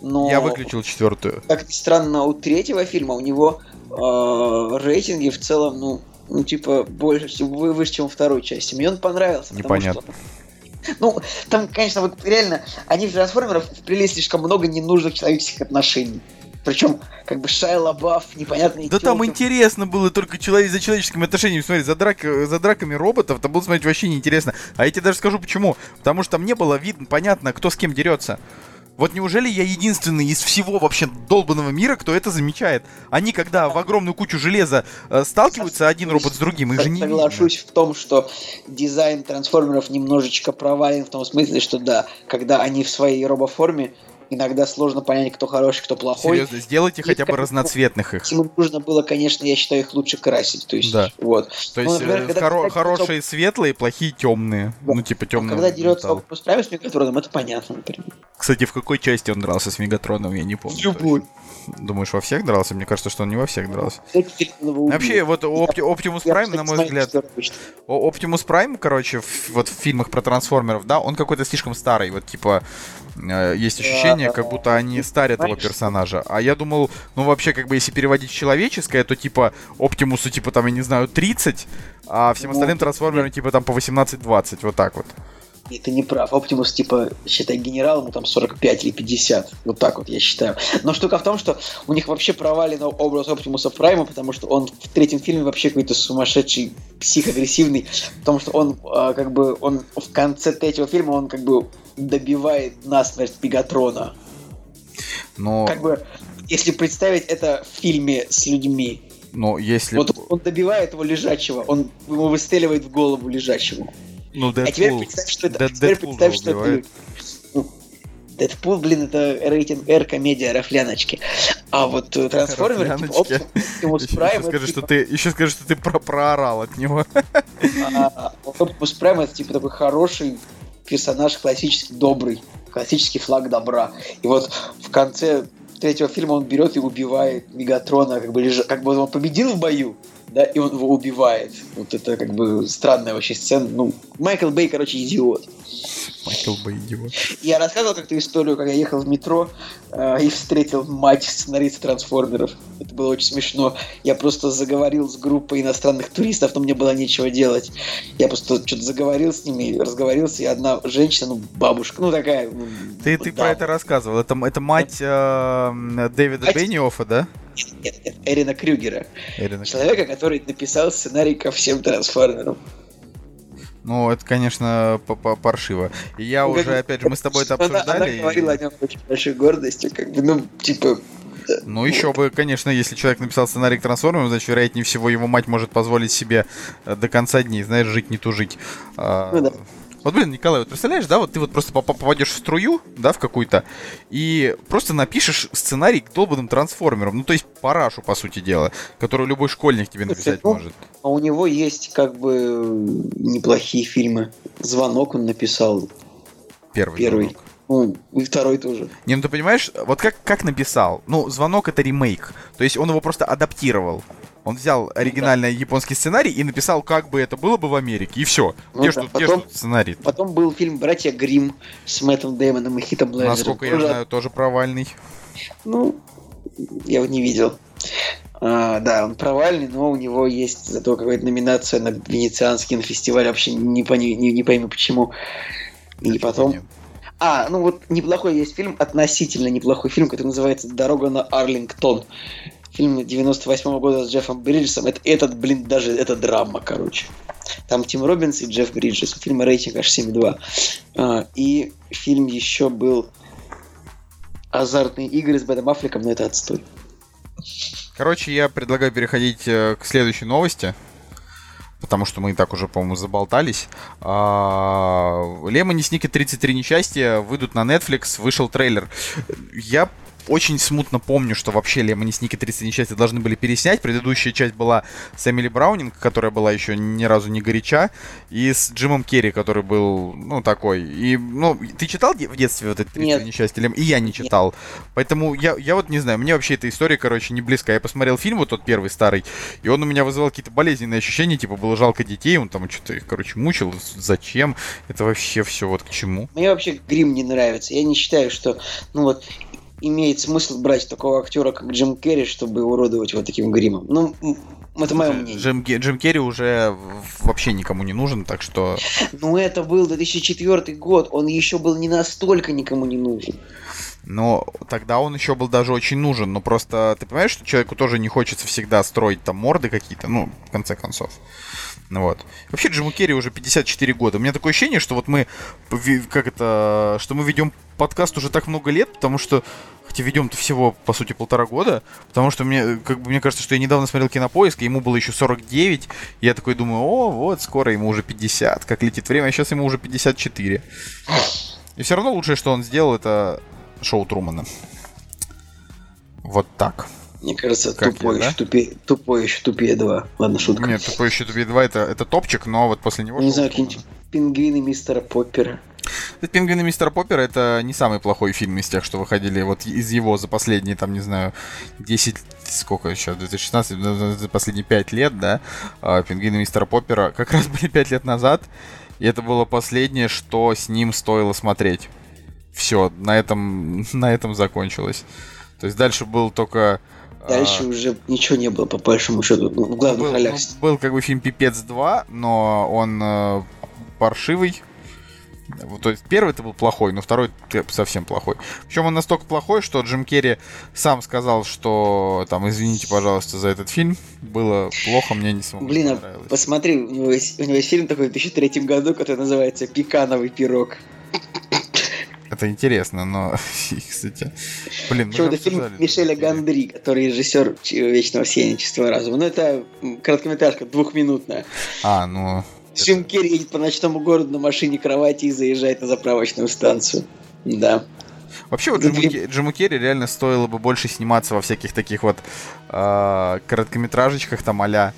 но Я выключил четвертую. как ни странно у третьего фильма у него э, рейтинги в целом, ну, ну типа больше, выше, чем у второй части. Мне он понравился. Непонятно. что- Ну, там, конечно, вот реально, они в трансформеров вплели слишком много ненужных человеческих отношений. Причем, как бы Шайа Лабаф, непонятный Да там интересно было только человек за человеческими отношениями смотреть, за, драк, за драками роботов, там было смотреть вообще неинтересно. А я тебе даже скажу почему. Потому что там не было видно, понятно, кто с кем дерется. Вот неужели я единственный из всего вообще долбанного мира, кто это замечает? Они, когда в огромную кучу железа э, сталкиваются один робот с другим, их же не. Соглашусь в том, что дизайн трансформеров немножечко провален в том смысле, что да, когда они в своей робоформе, иногда сложно понять, кто хороший, кто плохой. Серьезно, сделайте И хотя бы разноцветных их. Им нужно было, конечно, я считаю, их лучше красить. То есть, Да. вот. То Ну, есть например, э, когда- хоро- когда- хорошие светлые, плохие темные. Да. Ну, типа А темные. когда дерется Оптимус Прайм с Мегатроном, это понятно, например. Кстати, в какой части он дрался с Мегатроном, я не помню. Любой. Думаешь, во всех дрался? Мне кажется, что он не во всех дрался. Вообще, вот Опти- Прайм, кстати, на мой взгляд, Оптимус Прайм, короче, в- вот в фильмах про трансформеров, да, он какой-то слишком старый. Вот, типа, есть ощущение, как будто они старят его персонажа. А я думал, ну, вообще, как бы, если переводить человеческое, то, типа, Оптимусу, типа, там, я не знаю, 30, а всем Ну, остальным трансформерам, типа, там, по 18-20, вот так вот. И ты не прав. Оптимус, типа, считай, генерал, ему там 45 или 50. Вот так вот, я считаю. Но штука в том, что у них вообще провален образ Оптимуса Прайма, потому что он в третьем фильме вообще какой-то сумасшедший, психоагрессивный, потому что он, а, как бы, он в конце третьего фильма, он, как бы, добивает насмерть Мегатрона. Но, Как бы, если представить это в фильме с людьми, но если... вот он добивает его лежачего, он ему выстреливает в голову лежачему. Ну, А теперь Дэдпул. представь, что это, а теперь Дэдпул представь, что это убивает. Дэдпул, блин, это рейтинг R комедия Рафляночки. А вот э, трансформеры, типа Рафляночки. [laughs] Оптимус Прайм, скажи, что типа, ты, еще скажи, что ты про проорал от него. а, Оптимус Прайм это типа такой хороший, персонаж классически добрый, классический флаг добра. И вот в конце третьего фильма он берет и убивает Мегатрона, как бы, лежа, как бы он победил в бою, да, и он его убивает. Вот это как бы странная вообще сцена. Ну, Майкл Бэй, короче, идиот. Майкл Бэй идиот. Я рассказывал как-то историю, как я ехал в метро э, и встретил мать сценариста трансформеров. Это было очень смешно. Я просто заговорил с группой иностранных туристов, но мне было нечего делать. Я просто что-то заговорил с ними, разговорился, и одна женщина, ну, бабушка, ну такая. Ну, ты, ты про это рассказывал. Это, это мать э, Дэвида мать... Бенниоффа, да? Нет, нет, нет, Эрина Крюгера. Эрина Человека, который написал сценарий ко всем трансформерам. Ну, это, конечно, паршиво. И я ну, уже, как... опять же, мы с тобой это обсуждали. Она, она говорила и... о нем очень большой гордостью, как бы, ну, типа, ну, еще бы, конечно, если человек написал сценарий к трансформерам, значит, вероятнее всего, его мать может позволить себе э, до конца дней, знаешь, жить не тужить. А, ну, да. Вот, блин, Николай, вот представляешь, да, вот ты вот просто попадешь в струю, да, в какую-то, и просто напишешь сценарий к долбанным трансформерам. Ну, то есть парашу, по сути дела, которую любой школьник тебе написать ну, может. А у него есть, как бы, неплохие фильмы. «Звонок» он написал. Первый. Первый. Звонок. Ну, и второй тоже. Не, ну ты понимаешь, вот как, как написал? Ну, звонок это ремейк. То есть он его просто адаптировал. Он взял оригинальный да. японский сценарий и написал, как бы это было бы в Америке, и все. Ну, где, да. что, потом, где сценарий? Потом был фильм «Братья Грим с Мэттом Дэймоном и Хитом Блэджером. Насколько я знаю, тоже провальный. Ну, я его не видел. А, да, он провальный, но у него есть зато какая-то номинация на Венецианский фестиваль, вообще не, пони, не, не пойму почему. И потом... А, ну вот неплохой есть фильм, относительно неплохой фильм, который называется «Дорога на Арлингтон» фильм 98 -го года с Джеффом Бриджесом. Это, этот, блин, даже это драма, короче. Там Тим Робинс и Джефф Бриджес. У фильма рейтинг аж 7.2. А, и фильм еще был «Азартные игры» с Бэдом Аффлеком, но это отстой. Короче, я предлагаю переходить э, к следующей новости. Потому что мы и так уже, по-моему, заболтались. Лемони Сники 33 несчастья выйдут на Netflix, вышел трейлер. Я очень смутно помню, что вообще Лемони Сники 30 несчастья должны были переснять. Предыдущая часть была с Эмили Браунинг, которая была еще ни разу не горяча, и с Джимом Керри, который был, ну, такой. И, ну, ты читал в детстве вот это 30 Нет. несчастья? И я не читал. Нет. Поэтому я, я вот не знаю, мне вообще эта история, короче, не близка. Я посмотрел фильм, вот тот первый старый, и он у меня вызывал какие-то болезненные ощущения, типа, было жалко детей, он там что-то их, короче, мучил. Зачем? Это вообще все вот к чему? Мне вообще грим не нравится. Я не считаю, что, ну вот, имеет смысл брать такого актера, как Джим Керри, чтобы уродовать вот таким гримом. Ну, это мое мнение. Джим, Джим Керри уже вообще никому не нужен, так что... [laughs] Ну, это был 2004 год, он еще был не настолько никому не нужен. Но тогда он еще был даже очень нужен. Но просто ты понимаешь, что человеку тоже не хочется всегда строить там морды какие-то, ну, в конце концов. Ну вот. Вообще Джиму Керри уже 54 года. У меня такое ощущение, что вот мы, как это, что мы ведем подкаст уже так много лет, потому что хотя ведем-то всего, по сути, полтора года, потому что мне, как бы, мне кажется, что я недавно смотрел Кинопоиск, и ему было еще 49, и я такой думаю, о, вот, скоро ему уже 50, как летит время, а сейчас ему уже 54. И все равно лучшее, что он сделал, это шоу Трумана. Вот так. Мне кажется, как тупой, я, да? еще тупее, тупой еще тупее 2. Ладно, шутка. Нет, тупой еще тупее 2 это, это топчик, но вот после него... Не знаю, какие-нибудь пингвины мистера Поппера. «Пингвины мистера Поппера» — это не самый плохой фильм из тех, что выходили вот из его за последние, там, не знаю, 10, сколько еще, 2016, за последние 5 лет, да, а «Пингвины мистера Поппера» [laughs] как раз были 5 лет назад, и это было последнее, что с ним стоило смотреть. Все, на этом, [laughs] на этом закончилось. То есть дальше был только Дальше а... уже ничего не было, по большому счету, ну, в главных был, ролях. Ну, был как бы фильм «Пипец 2», но он э, паршивый. То есть первый это был плохой, но второй совсем плохой. Причем он настолько плохой, что Джим Керри сам сказал, что там, извините, пожалуйста, за этот фильм. Было плохо, мне не самому Блин, а посмотри, у него, есть, у него есть фильм такой в 2003 году, который называется «Пикановый пирог». Это интересно, но, [laughs] кстати, блин, Почему это фильм Мишеля Гандри, который режиссер Вечного сияния чистого разума. Ну, это короткометражка двухминутная. А, ну... Джим это... Керри едет по ночному городу на машине кровати и заезжает на заправочную станцию. Да. Вообще, вот Джиму, Джиму Керри реально стоило бы больше сниматься во всяких таких вот э, короткометражечках, там, а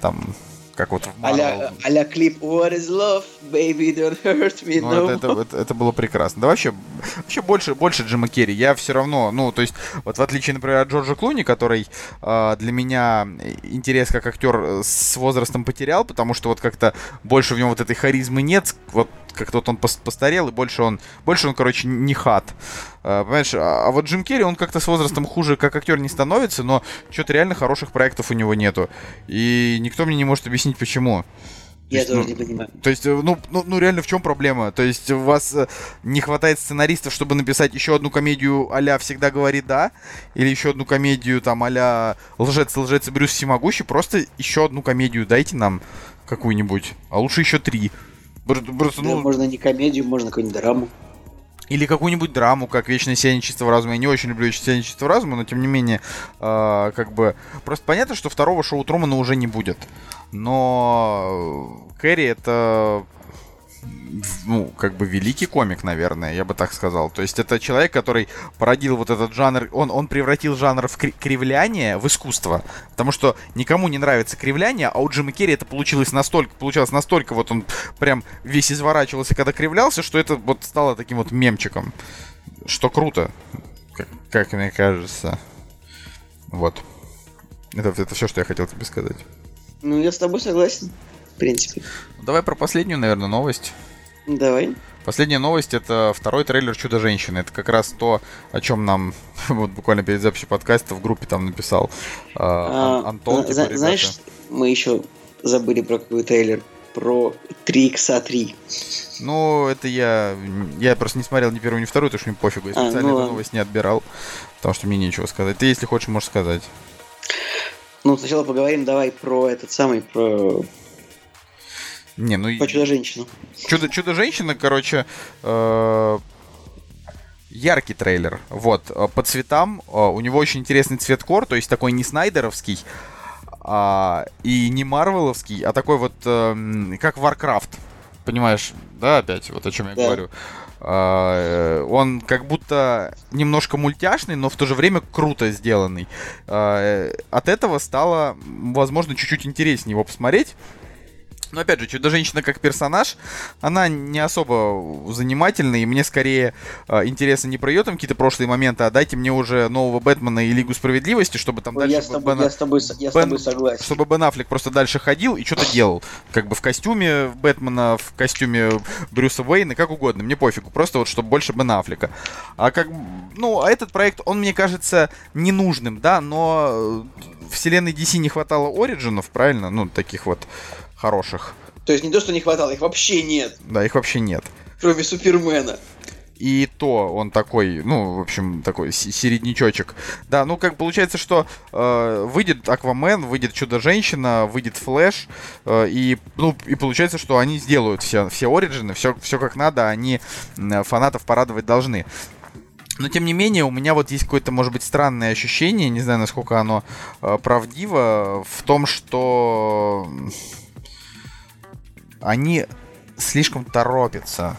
там, как вот в а-ля, а клип What is love, baby, don't hurt me, ну, no. это, это, это, это было прекрасно. Да вообще, вообще больше, больше Джима Керри. Я все равно, ну, то есть, вот в отличие, например, от Джорджа Клуни, который э, для меня интерес как актер с возрастом потерял, потому что вот как-то больше в нем вот этой харизмы нет, вот как-то вот он постарел, и больше он, больше он, короче, не хат. А, понимаешь, а, а вот Джим Керри, он как-то с возрастом хуже как актер не становится, но что-то реально хороших проектов у него нету. И никто мне не может объяснить, почему. Я есть, тоже ну, не понимаю. То есть, э, ну, ну, ну реально в чем проблема? То есть у вас э, не хватает сценаристов, чтобы написать еще одну комедию а всегда говорит да, или еще одну комедию там а лжец, лжец и Брюс Всемогущий, просто еще одну комедию дайте нам какую-нибудь, а лучше еще три. Просто, ну... можно не комедию, можно какую-нибудь драму. Или какую-нибудь драму, как «Вечное сияние чистого разума». Я не очень люблю «Вечное сияние чистого разума», но тем не менее, э, как бы... Просто понятно, что второго шоу Трумана уже не будет. Но Кэрри это ну, как бы великий комик, наверное, я бы так сказал. То есть это человек, который породил вот этот жанр, он, он превратил жанр в кривляние в искусство. Потому что никому не нравится кривляние, а у Джима Керри это получилось настолько, получалось настолько, вот он прям весь изворачивался, когда кривлялся, что это вот стало таким вот мемчиком. Что круто, как, как мне кажется. Вот. Это, это все, что я хотел тебе сказать. Ну, я с тобой согласен, в принципе. Давай про последнюю, наверное, новость. Давай. Последняя новость это второй трейлер Чудо-женщины. Это как раз то, о чем нам [laughs] вот буквально перед записью подкаста в группе там написал э, а, Антон. Типа, за, знаешь, мы еще забыли про какой трейлер. Про 3 x 3 Ну, это я. Я просто не смотрел ни первую, ни вторую, потому что мне пофигу. Я а, специально ну, эту новость не отбирал. Потому что мне нечего сказать. Ты, если хочешь, можешь сказать. Ну, сначала поговорим давай про этот самый, про не, ну... По Чудо-женщину. Чудо, Чудо-женщина, короче, э, яркий трейлер. Вот, э, по цветам э, у него очень интересный цвет кор, то есть такой не снайдеровский, а, и не марвеловский, а такой вот, э, как Warcraft. Понимаешь, да, опять, вот о чем я да. говорю. Uh, он как будто немножко мультяшный, но в то же время круто сделанный. Uh, от этого стало, возможно, чуть-чуть интереснее его посмотреть. Но опять же, Чудо-женщина как персонаж, она не особо занимательная, и мне скорее э, интересно не про ее там какие-то прошлые моменты, а дайте мне уже нового Бэтмена и Лигу Справедливости, чтобы там Ой, дальше... Я с тобой, Бен... я с тобой, я с тобой согласен. Чтобы Бен Аффлек просто дальше ходил и что-то делал. Как бы в костюме Бэтмена, в костюме Брюса Уэйна, как угодно, мне пофигу. Просто вот, чтобы больше Бен Аффлека. А как... Ну, а этот проект, он мне кажется ненужным, да, но вселенной DC не хватало Ориджинов, правильно? Ну, таких вот хороших. То есть не то, что не хватало, их вообще нет. Да, их вообще нет. Кроме Супермена. И то он такой, ну, в общем, такой середнячочек. Да, ну, как получается, что э, выйдет Аквамен, выйдет Чудо-женщина, выйдет Флэш, э, и, ну, и получается, что они сделают все, все Ориджины, все, все как надо, они фанатов порадовать должны. Но тем не менее, у меня вот есть какое-то, может быть, странное ощущение, не знаю, насколько оно э, правдиво, в том, что они слишком торопятся.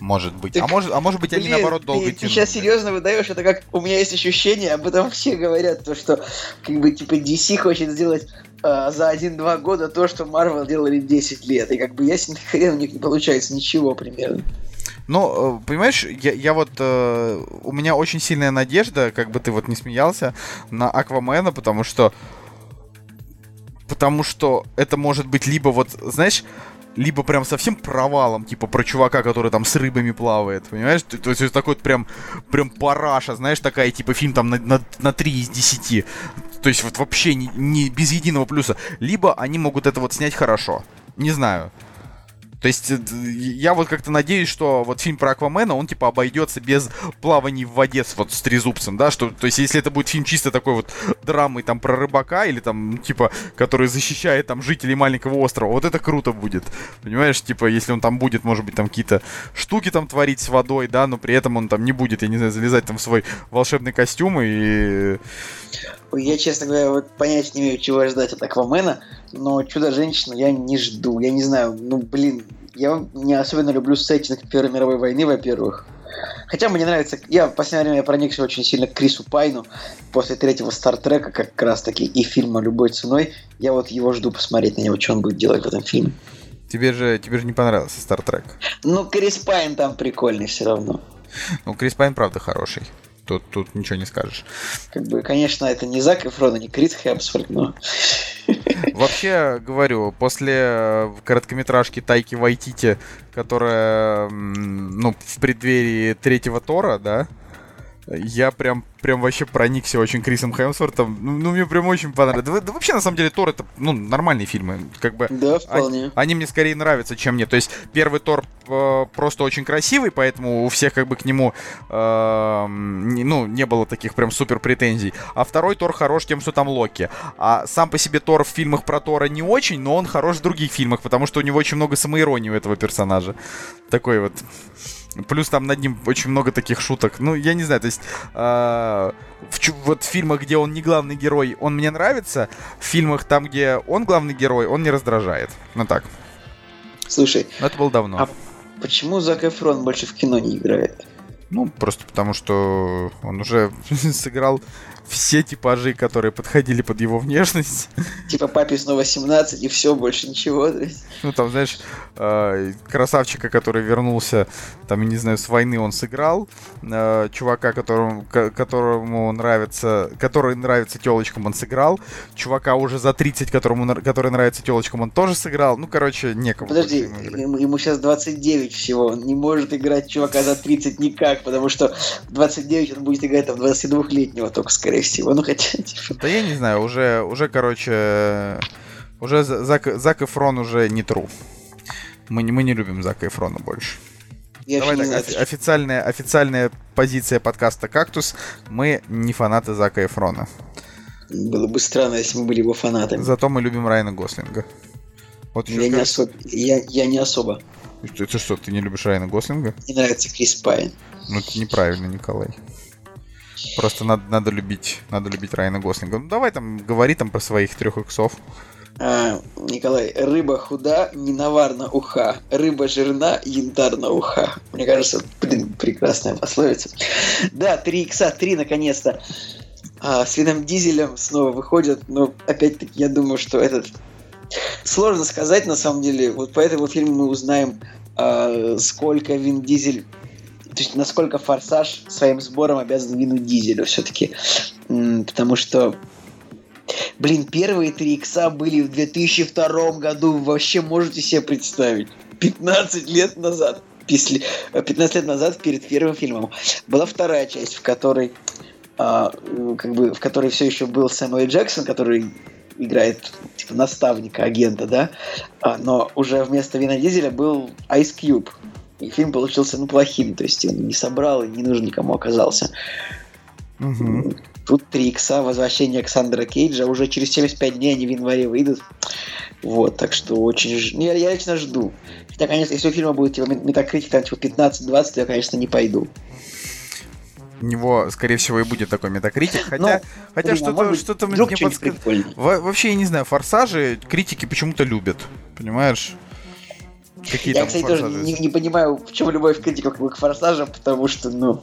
Может быть. Так, а может, а может быть, блин, они наоборот долго ты, тянут. Ты сейчас серьезно выдаешь, это как у меня есть ощущение, об этом [laughs] все говорят, то что как бы типа DC хочет сделать э, за 1-2 года то, что Marvel делали 10 лет. И как бы ясен [laughs] хрен у них не получается ничего примерно. Ну, э, понимаешь, я, я вот... Э, у меня очень сильная надежда, как бы ты вот не смеялся, на Аквамена, потому что... Потому что это может быть либо вот, знаешь, либо прям совсем провалом, типа про чувака, который там с рыбами плавает, понимаешь? То, есть такой прям, прям параша, знаешь, такая, типа фильм там на, на, на 3 из 10. То есть вот вообще не, не без единого плюса. Либо они могут это вот снять хорошо. Не знаю. То есть э, я вот как-то надеюсь, что вот фильм про Аквамена, он типа обойдется без плаваний в воде с, вот с трезубцем, да, что, то есть если это будет фильм чисто такой вот драмой там про рыбака или там, типа, который защищает там жителей маленького острова, вот это круто будет, понимаешь, типа, если он там будет, может быть, там какие-то штуки там творить с водой, да, но при этом он там не будет, я не знаю, залезать там в свой волшебный костюм и... Я, честно говоря, вот понять не имею, чего ждать от Аквамена, но Чудо-женщину я не жду. Я не знаю, ну, блин, я не особенно люблю сеттинг Первой мировой войны, во-первых. Хотя мне нравится, я в последнее время проникся очень сильно к Крису Пайну после третьего Стартрека, как раз таки и фильма «Любой ценой». Я вот его жду посмотреть на него, что он будет делать в этом фильме. Тебе же, тебе же не понравился Стартрек. Ну, Крис Пайн там прикольный все равно. Ну, Крис Пайн, правда, хороший. Тут, тут ничего не скажешь. Как бы, конечно, это не Зак Эфрон, не Крис Хемсворт, но... [laughs] Вообще, говорю, после э, короткометражки Тайки Вайтити, которая, ну, в преддверии третьего Тора, да, я прям, прям вообще проникся очень Крисом Хемсвортом. Ну, ну мне прям очень понравилось. Да, да вообще, на самом деле, Тор это, ну, нормальные фильмы. Как бы, да, вполне. Они, они мне скорее нравятся, чем мне. То есть, первый Тор э, просто очень красивый, поэтому у всех как бы к нему, э, не, ну, не было таких прям супер претензий. А второй Тор хорош тем, что там Локи. А сам по себе Тор в фильмах про Тора не очень, но он хорош в других фильмах, потому что у него очень много самоиронии у этого персонажа. Такой вот Плюс там над ним очень много таких шуток. Ну, я не знаю, то есть э, в, вот в фильмах, где он не главный герой, он мне нравится. В фильмах там, где он главный герой, он не раздражает. Ну так. Слушай. Но это было давно. А почему Зак Эфрон больше в кино не играет? Ну, просто потому что он уже [laughs] сыграл все типажи, которые подходили под его внешность. Типа папе снова 17 и все, больше ничего. Ну там, знаешь, э, красавчика, который вернулся, там, я не знаю, с войны он сыграл, э, чувака, которому, которому нравится, который нравится телочкам, он сыграл, чувака уже за 30, которому, который нравится телочкам, он тоже сыграл. Ну, короче, некому. Подожди, ему, ему сейчас 29 всего, он не может играть чувака за 30 никак, потому что 29 он будет играть там 22-летнего только, скорее скорее всего. Ну, хотя, типа... Да я не знаю, уже, уже короче, уже Зак, Зак Эфрон уже не тру. Мы, не мы не любим Зака Эфрона больше. Я Давай так, знаю, официальная, официальная позиция подкаста «Кактус». Мы не фанаты Зака Эфрона. Было бы странно, если мы были его фанатами. Зато мы любим Райана Гослинга. Вот я, не особ... я, я не особо. Это что, ты не любишь Райана Гослинга? Мне нравится Крис Пайн. Ну, это неправильно, Николай. Просто надо, надо любить, надо любить Райана Гослинга. Ну давай там, говори там про своих трех иксов. А, Николай, рыба худа, не наварна уха. Рыба жирна, янтарна уха. Мне кажется, блин, прекрасная пословица. Да, три икса, три наконец-то. А, с Вином Дизелем снова выходят, но опять-таки я думаю, что этот... Сложно сказать, на самом деле. Вот по этому фильму мы узнаем, а, сколько Вин Дизель то есть насколько Форсаж своим сбором обязан Вину Дизелю все-таки. Потому что Блин, первые три икса были в 2002 году. Вы вообще можете себе представить? 15 лет назад. 15 лет назад, перед первым фильмом, была вторая часть, в которой а, как бы, в которой все еще был Сэмюэл Джексон, который играет типа наставника, агента, да, а, но уже вместо Вина Дизеля был Ice Cube, и фильм получился, ну, плохим. То есть он не собрал и не нужен никому оказался. Угу. Тут 3 икса, возвращение Александра Кейджа. Уже через 75 дней они в январе выйдут. Вот, так что очень... ж- ну, Я, я лично жду. Хотя, конечно, если у фильма будет типа метакритик там типа 15-20, то я, конечно, не пойду. У него, скорее всего, и будет такой метакритик. [laughs] Хотя, Но, хотя блин, что-то, а что-то мне подсказывает. Вообще, я не знаю, форсажи критики почему-то любят. Понимаешь? Какие Я, кстати, тоже не, не понимаю, в чем любовь критиков к форсажам, потому что, ну,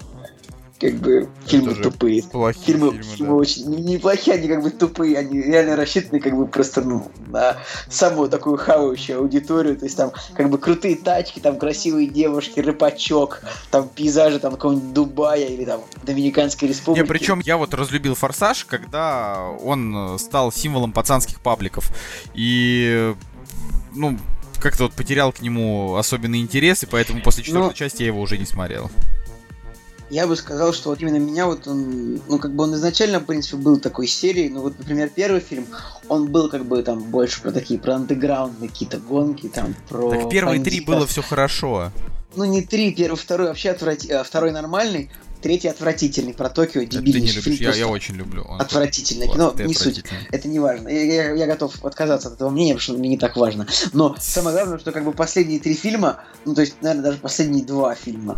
как бы фильмы Тоже тупые. Плохие фильмы, фильмы, фильмы да. очень неплохие, они как бы тупые, они реально рассчитаны как бы просто ну, на самую такую хавающую аудиторию. То есть там как бы крутые тачки, там красивые девушки, рыбачок, там пейзажи там какого-нибудь Дубая или там Доминиканской республики. Не, причем я вот разлюбил Форсаж, когда он стал символом пацанских пабликов. И ну, как-то вот потерял к нему особенный интерес, и поэтому после четвертой Но... части я его уже не смотрел. Я бы сказал, что вот именно меня вот он, ну как бы он изначально, в принципе, был такой серией, ну вот, например, первый фильм, он был как бы там больше про такие, про андеграундные какие-то гонки, там, про... Так первые три было все хорошо. Ну не три, первый, второй вообще отврати... А, второй нормальный, Третий отвратительный про Токио, дебильный фильм. Я, я очень люблю. Он отвратительное кино, не суть. Это не важно. Я, я, я готов отказаться от этого мнения, потому что мне не так важно. Но самое главное, что как бы последние три фильма, ну то есть, наверное, даже последние два фильма,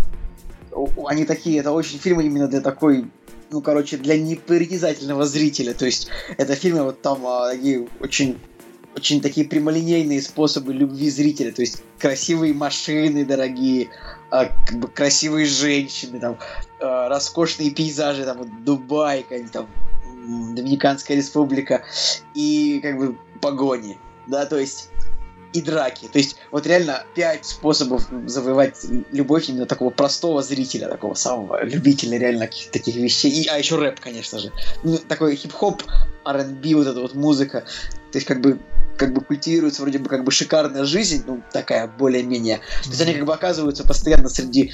они такие, это очень фильмы именно для такой ну, короче, для непритязательного зрителя. То есть, это фильмы вот там а, такие очень очень такие прямолинейные способы любви зрителя, то есть красивые машины дорогие, как бы красивые женщины, там, а, роскошные пейзажи, там, Дубай, там, Доминиканская республика, и как бы погони, да, то есть и драки. То есть вот реально пять способов завоевать любовь именно такого простого зрителя, такого самого любителя реально таких вещей. И, а еще рэп, конечно же. Ну, такой хип-хоп, R&B, вот эта вот музыка. То есть как бы как бы культивируется вроде бы как бы шикарная жизнь, ну такая более-менее. То есть они как бы оказываются постоянно среди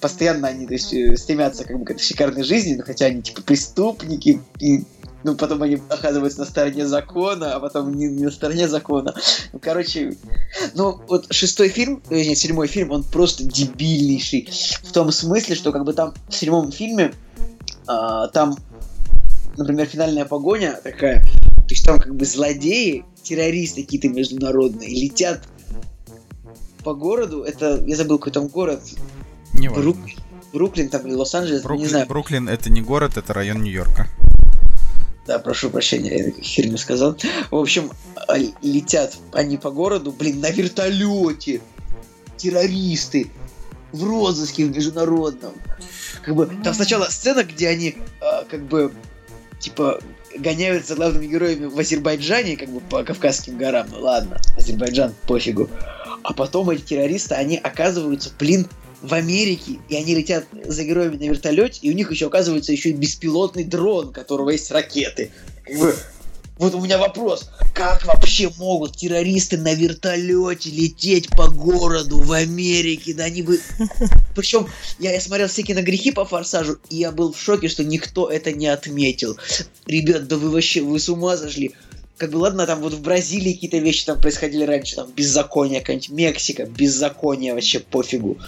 постоянно они то есть, э, стремятся как бы к этой шикарной жизни, но хотя они типа преступники и ну, потом они оказываются на стороне закона, а потом не, не на стороне закона. Ну, короче, ну, вот шестой фильм, э, нет, седьмой фильм, он просто дебильнейший. В том смысле, что как бы там в седьмом фильме а, там, например, финальная погоня такая, то есть там как бы злодеи, террористы какие-то международные летят по городу, это, я забыл, какой там город, не Брук... Бруклин там или Лос-Анджелес, Бруклин, не знаю. Бруклин это не город, это район Нью-Йорка. Да, прошу прощения, я херню сказал. В общем, а, летят они по городу, блин, на вертолете. Террористы. В розыске в международном. Как бы, там сначала сцена, где они, а, как бы, типа, гоняются за главными героями в Азербайджане, как бы по Кавказским горам. Ну ладно, Азербайджан, пофигу. А потом эти террористы, они оказываются, блин, в Америке, и они летят за героями на вертолете, и у них еще оказывается еще и беспилотный дрон, у которого есть ракеты. Как бы, вот у меня вопрос, как вообще могут террористы на вертолете лететь по городу в Америке? Да они бы... [laughs] Причем я, я смотрел все киногрехи по Форсажу, и я был в шоке, что никто это не отметил. Ребят, да вы вообще, вы с ума зашли как бы ладно, там вот в Бразилии какие-то вещи там происходили раньше, там беззаконие, какая-нибудь Мексика, беззаконие вообще пофигу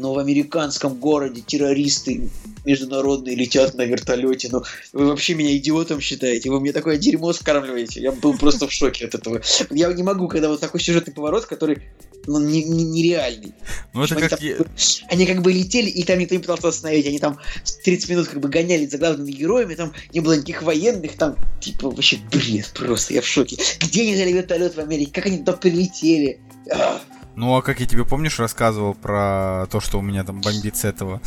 но в американском городе террористы международные летят на вертолете. Ну, вы вообще меня идиотом считаете? Вы мне такое дерьмо скармливаете? Я был просто в шоке от этого. Я не могу, когда вот такой сюжетный поворот, который ну, не, не, нереальный. Ну, это они, как... там, я... они как бы летели, и там никто не пытался остановить. Они там 30 минут как бы гонялись за главными героями, там не было никаких военных, там, типа, вообще бред просто, я в шоке. Где они взяли вертолет в Америке? Как они туда прилетели? Ах. Ну, а как я тебе, помнишь, рассказывал про то, что у меня там бомбит с этого,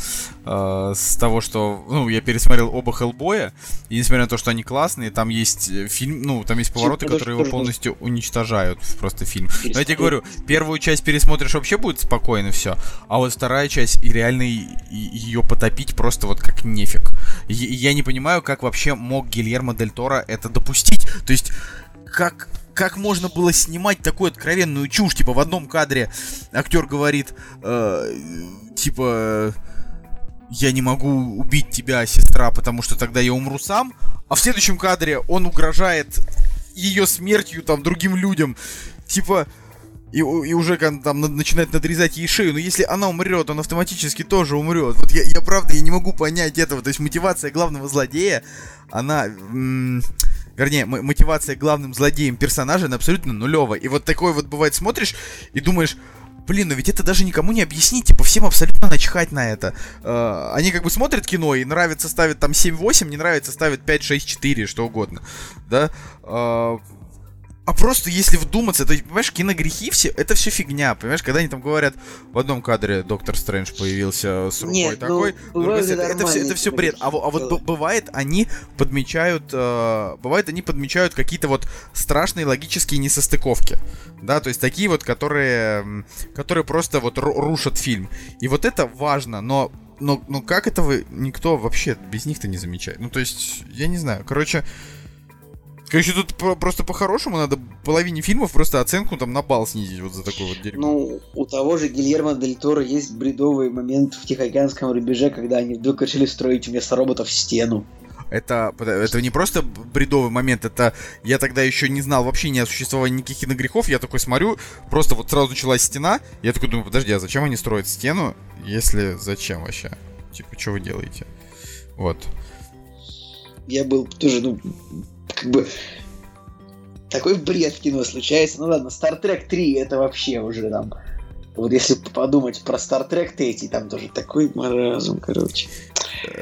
э, с того, что, ну, я пересмотрел оба Хеллбоя, и несмотря на то, что они классные, там есть э, фильм, ну, там есть повороты, которые его полностью уничтожают, просто фильм. Но я тебе говорю, первую часть пересмотришь, вообще будет спокойно все, а вот вторая часть, и реально ее потопить просто вот как нефиг. Я не понимаю, как вообще мог Гильермо Дель Торо это допустить, то есть, как как можно было снимать такую откровенную чушь, типа в одном кадре актер говорит, э, типа, я не могу убить тебя, сестра, потому что тогда я умру сам, а в следующем кадре он угрожает ее смертью там другим людям, типа, и, и уже там начинает надрезать ей шею, но если она умрет, он автоматически тоже умрет. Вот я, я правда, я не могу понять этого, то есть мотивация главного злодея, она... М- вернее, мотивация главным злодеем персонажа, она абсолютно нулевая. И вот такой вот бывает смотришь и думаешь, Блин, ну ведь это даже никому не объяснить, типа всем абсолютно начхать на это. Э, они как бы смотрят кино и нравится ставят там 7-8, не нравится ставят 5-6-4, что угодно. Да? Э, а просто если вдуматься, то, понимаешь, киногрехи все, это все фигня, понимаешь, когда они там говорят, в одном кадре Доктор Стрэндж появился с рукой Нет, такой, ну, это, это, все, это все бред. А, а вот бывает, они подмечают, э, бывает, они подмечают какие-то вот страшные логические несостыковки, да, то есть такие вот, которые, которые просто вот рушат фильм. И вот это важно, но но, но как этого никто вообще без них-то не замечает? Ну, то есть, я не знаю. Короче, Короче, тут просто по-хорошему надо половине фильмов просто оценку там на бал снизить вот за такой вот дерьмо. Ну, у того же Гильермо Дель Торо есть бредовый момент в Тихоокеанском рубеже, когда они вдруг решили строить вместо роботов стену. Это, это не просто бредовый момент, это я тогда еще не знал вообще ни о существовании никаких киногрехов, я такой смотрю, просто вот сразу началась стена, я такой думаю, подожди, а зачем они строят стену, если зачем вообще? Типа, что вы делаете? Вот. Я был тоже, ну, как бы такой бред в кино случается. Ну ладно, Star Trek 3 это вообще уже там... Вот если подумать про Star Trek 3, там тоже такой маразм, короче.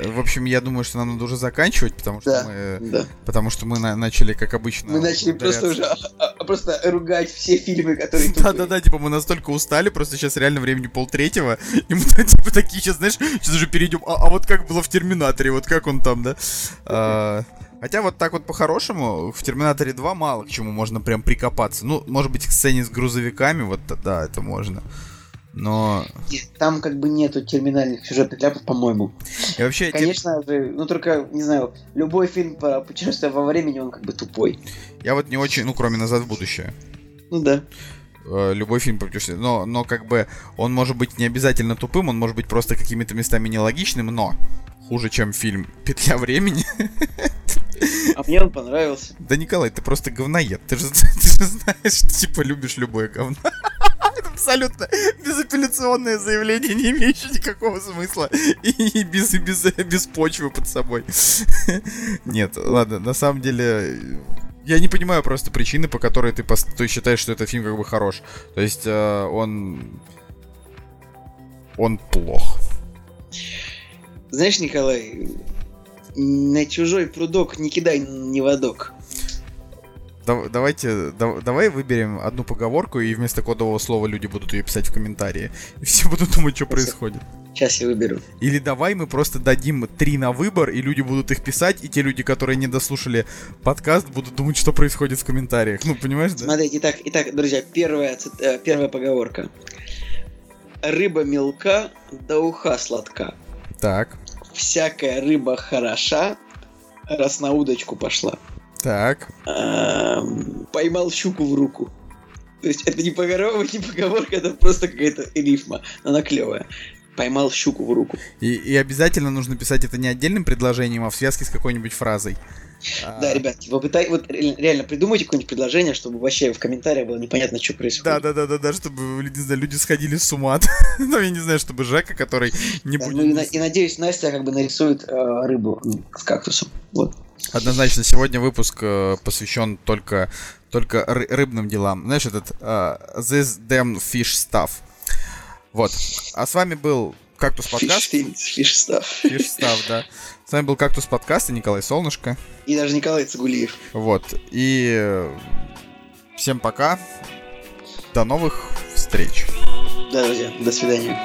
В общем, я думаю, что нам надо уже заканчивать, потому что да, мы, да. потому что мы на, начали, как обычно. Мы начали просто уже а просто ругать все фильмы, которые Да-да-да, типа мы настолько устали, просто сейчас реально времени полтретьего, и мы типа такие сейчас, знаешь, сейчас уже перейдем, а, а вот как было в Терминаторе, вот как он там, да? А, Хотя вот так вот по-хорошему в Терминаторе 2 мало к чему можно прям прикопаться. Ну, может быть, к сцене с грузовиками, вот да, это можно. Но... Нет, там как бы нету терминальных сюжетных ляпов, по-моему. И вообще... Конечно же, ну только, не знаю, любой фильм про путешествие во времени, он как бы тупой. Я вот не очень, ну, кроме «Назад в будущее». Ну да. Э, любой фильм про путешествие. Но, но как бы он может быть не обязательно тупым, он может быть просто какими-то местами нелогичным, но хуже, чем фильм «Петля времени». [laughs] [laughs] А мне он понравился. Да, Николай, ты просто говноед. Ты же, [laughs] ты же знаешь, что типа любишь любое говно. [laughs] Это абсолютно безапелляционное заявление, не имеющее никакого смысла. И без, без, без почвы под собой. Нет, ладно, на самом деле... Я не понимаю просто причины, по которой ты, ты считаешь, что этот фильм как бы хорош. То есть э, он... Он плох. Знаешь, Николай, на чужой прудок не кидай не водок. Да, давайте, да, давай выберем одну поговорку, и вместо кодового слова люди будут ее писать в комментарии. И все будут думать, что происходит. Сейчас я выберу. Или давай мы просто дадим три на выбор, и люди будут их писать, и те люди, которые не дослушали подкаст, будут думать, что происходит в комментариях. Ну, понимаешь, да? Смотрите, итак, итак друзья, первая, э, первая поговорка. Рыба мелка, да уха сладка. Так. Всякая рыба хороша, раз на удочку пошла. Так. Эм, поймал щуку в руку. То есть это не поговорка, не поговорка, это просто какая-то рифма. Она клевая. Поймал щуку в руку. И, и обязательно нужно писать это не отдельным предложением, а в связке с какой-нибудь фразой. Да, а... ребят, вы вот реально придумайте какое-нибудь предложение, чтобы вообще в комментариях было непонятно, что происходит. Да, да, да, да, да, чтобы не знаю, люди сходили с ума. [laughs] ну, я не знаю, чтобы Жека, который не будет. Ну, и, надеюсь, Настя как бы нарисует э, рыбу с кактусом. Вот. Однозначно, сегодня выпуск э, посвящен только, только рыбным делам. Знаешь, этот uh, This Damn Fish Stuff. Вот. А с вами был Кактус подкаст. Фиш Stuff. Фиш Stuff, да. [laughs] С вами был Кактус подкаст и Николай Солнышко. И даже Николай Цигулиев. Вот. И э, всем пока. До новых встреч. Да, друзья. До свидания.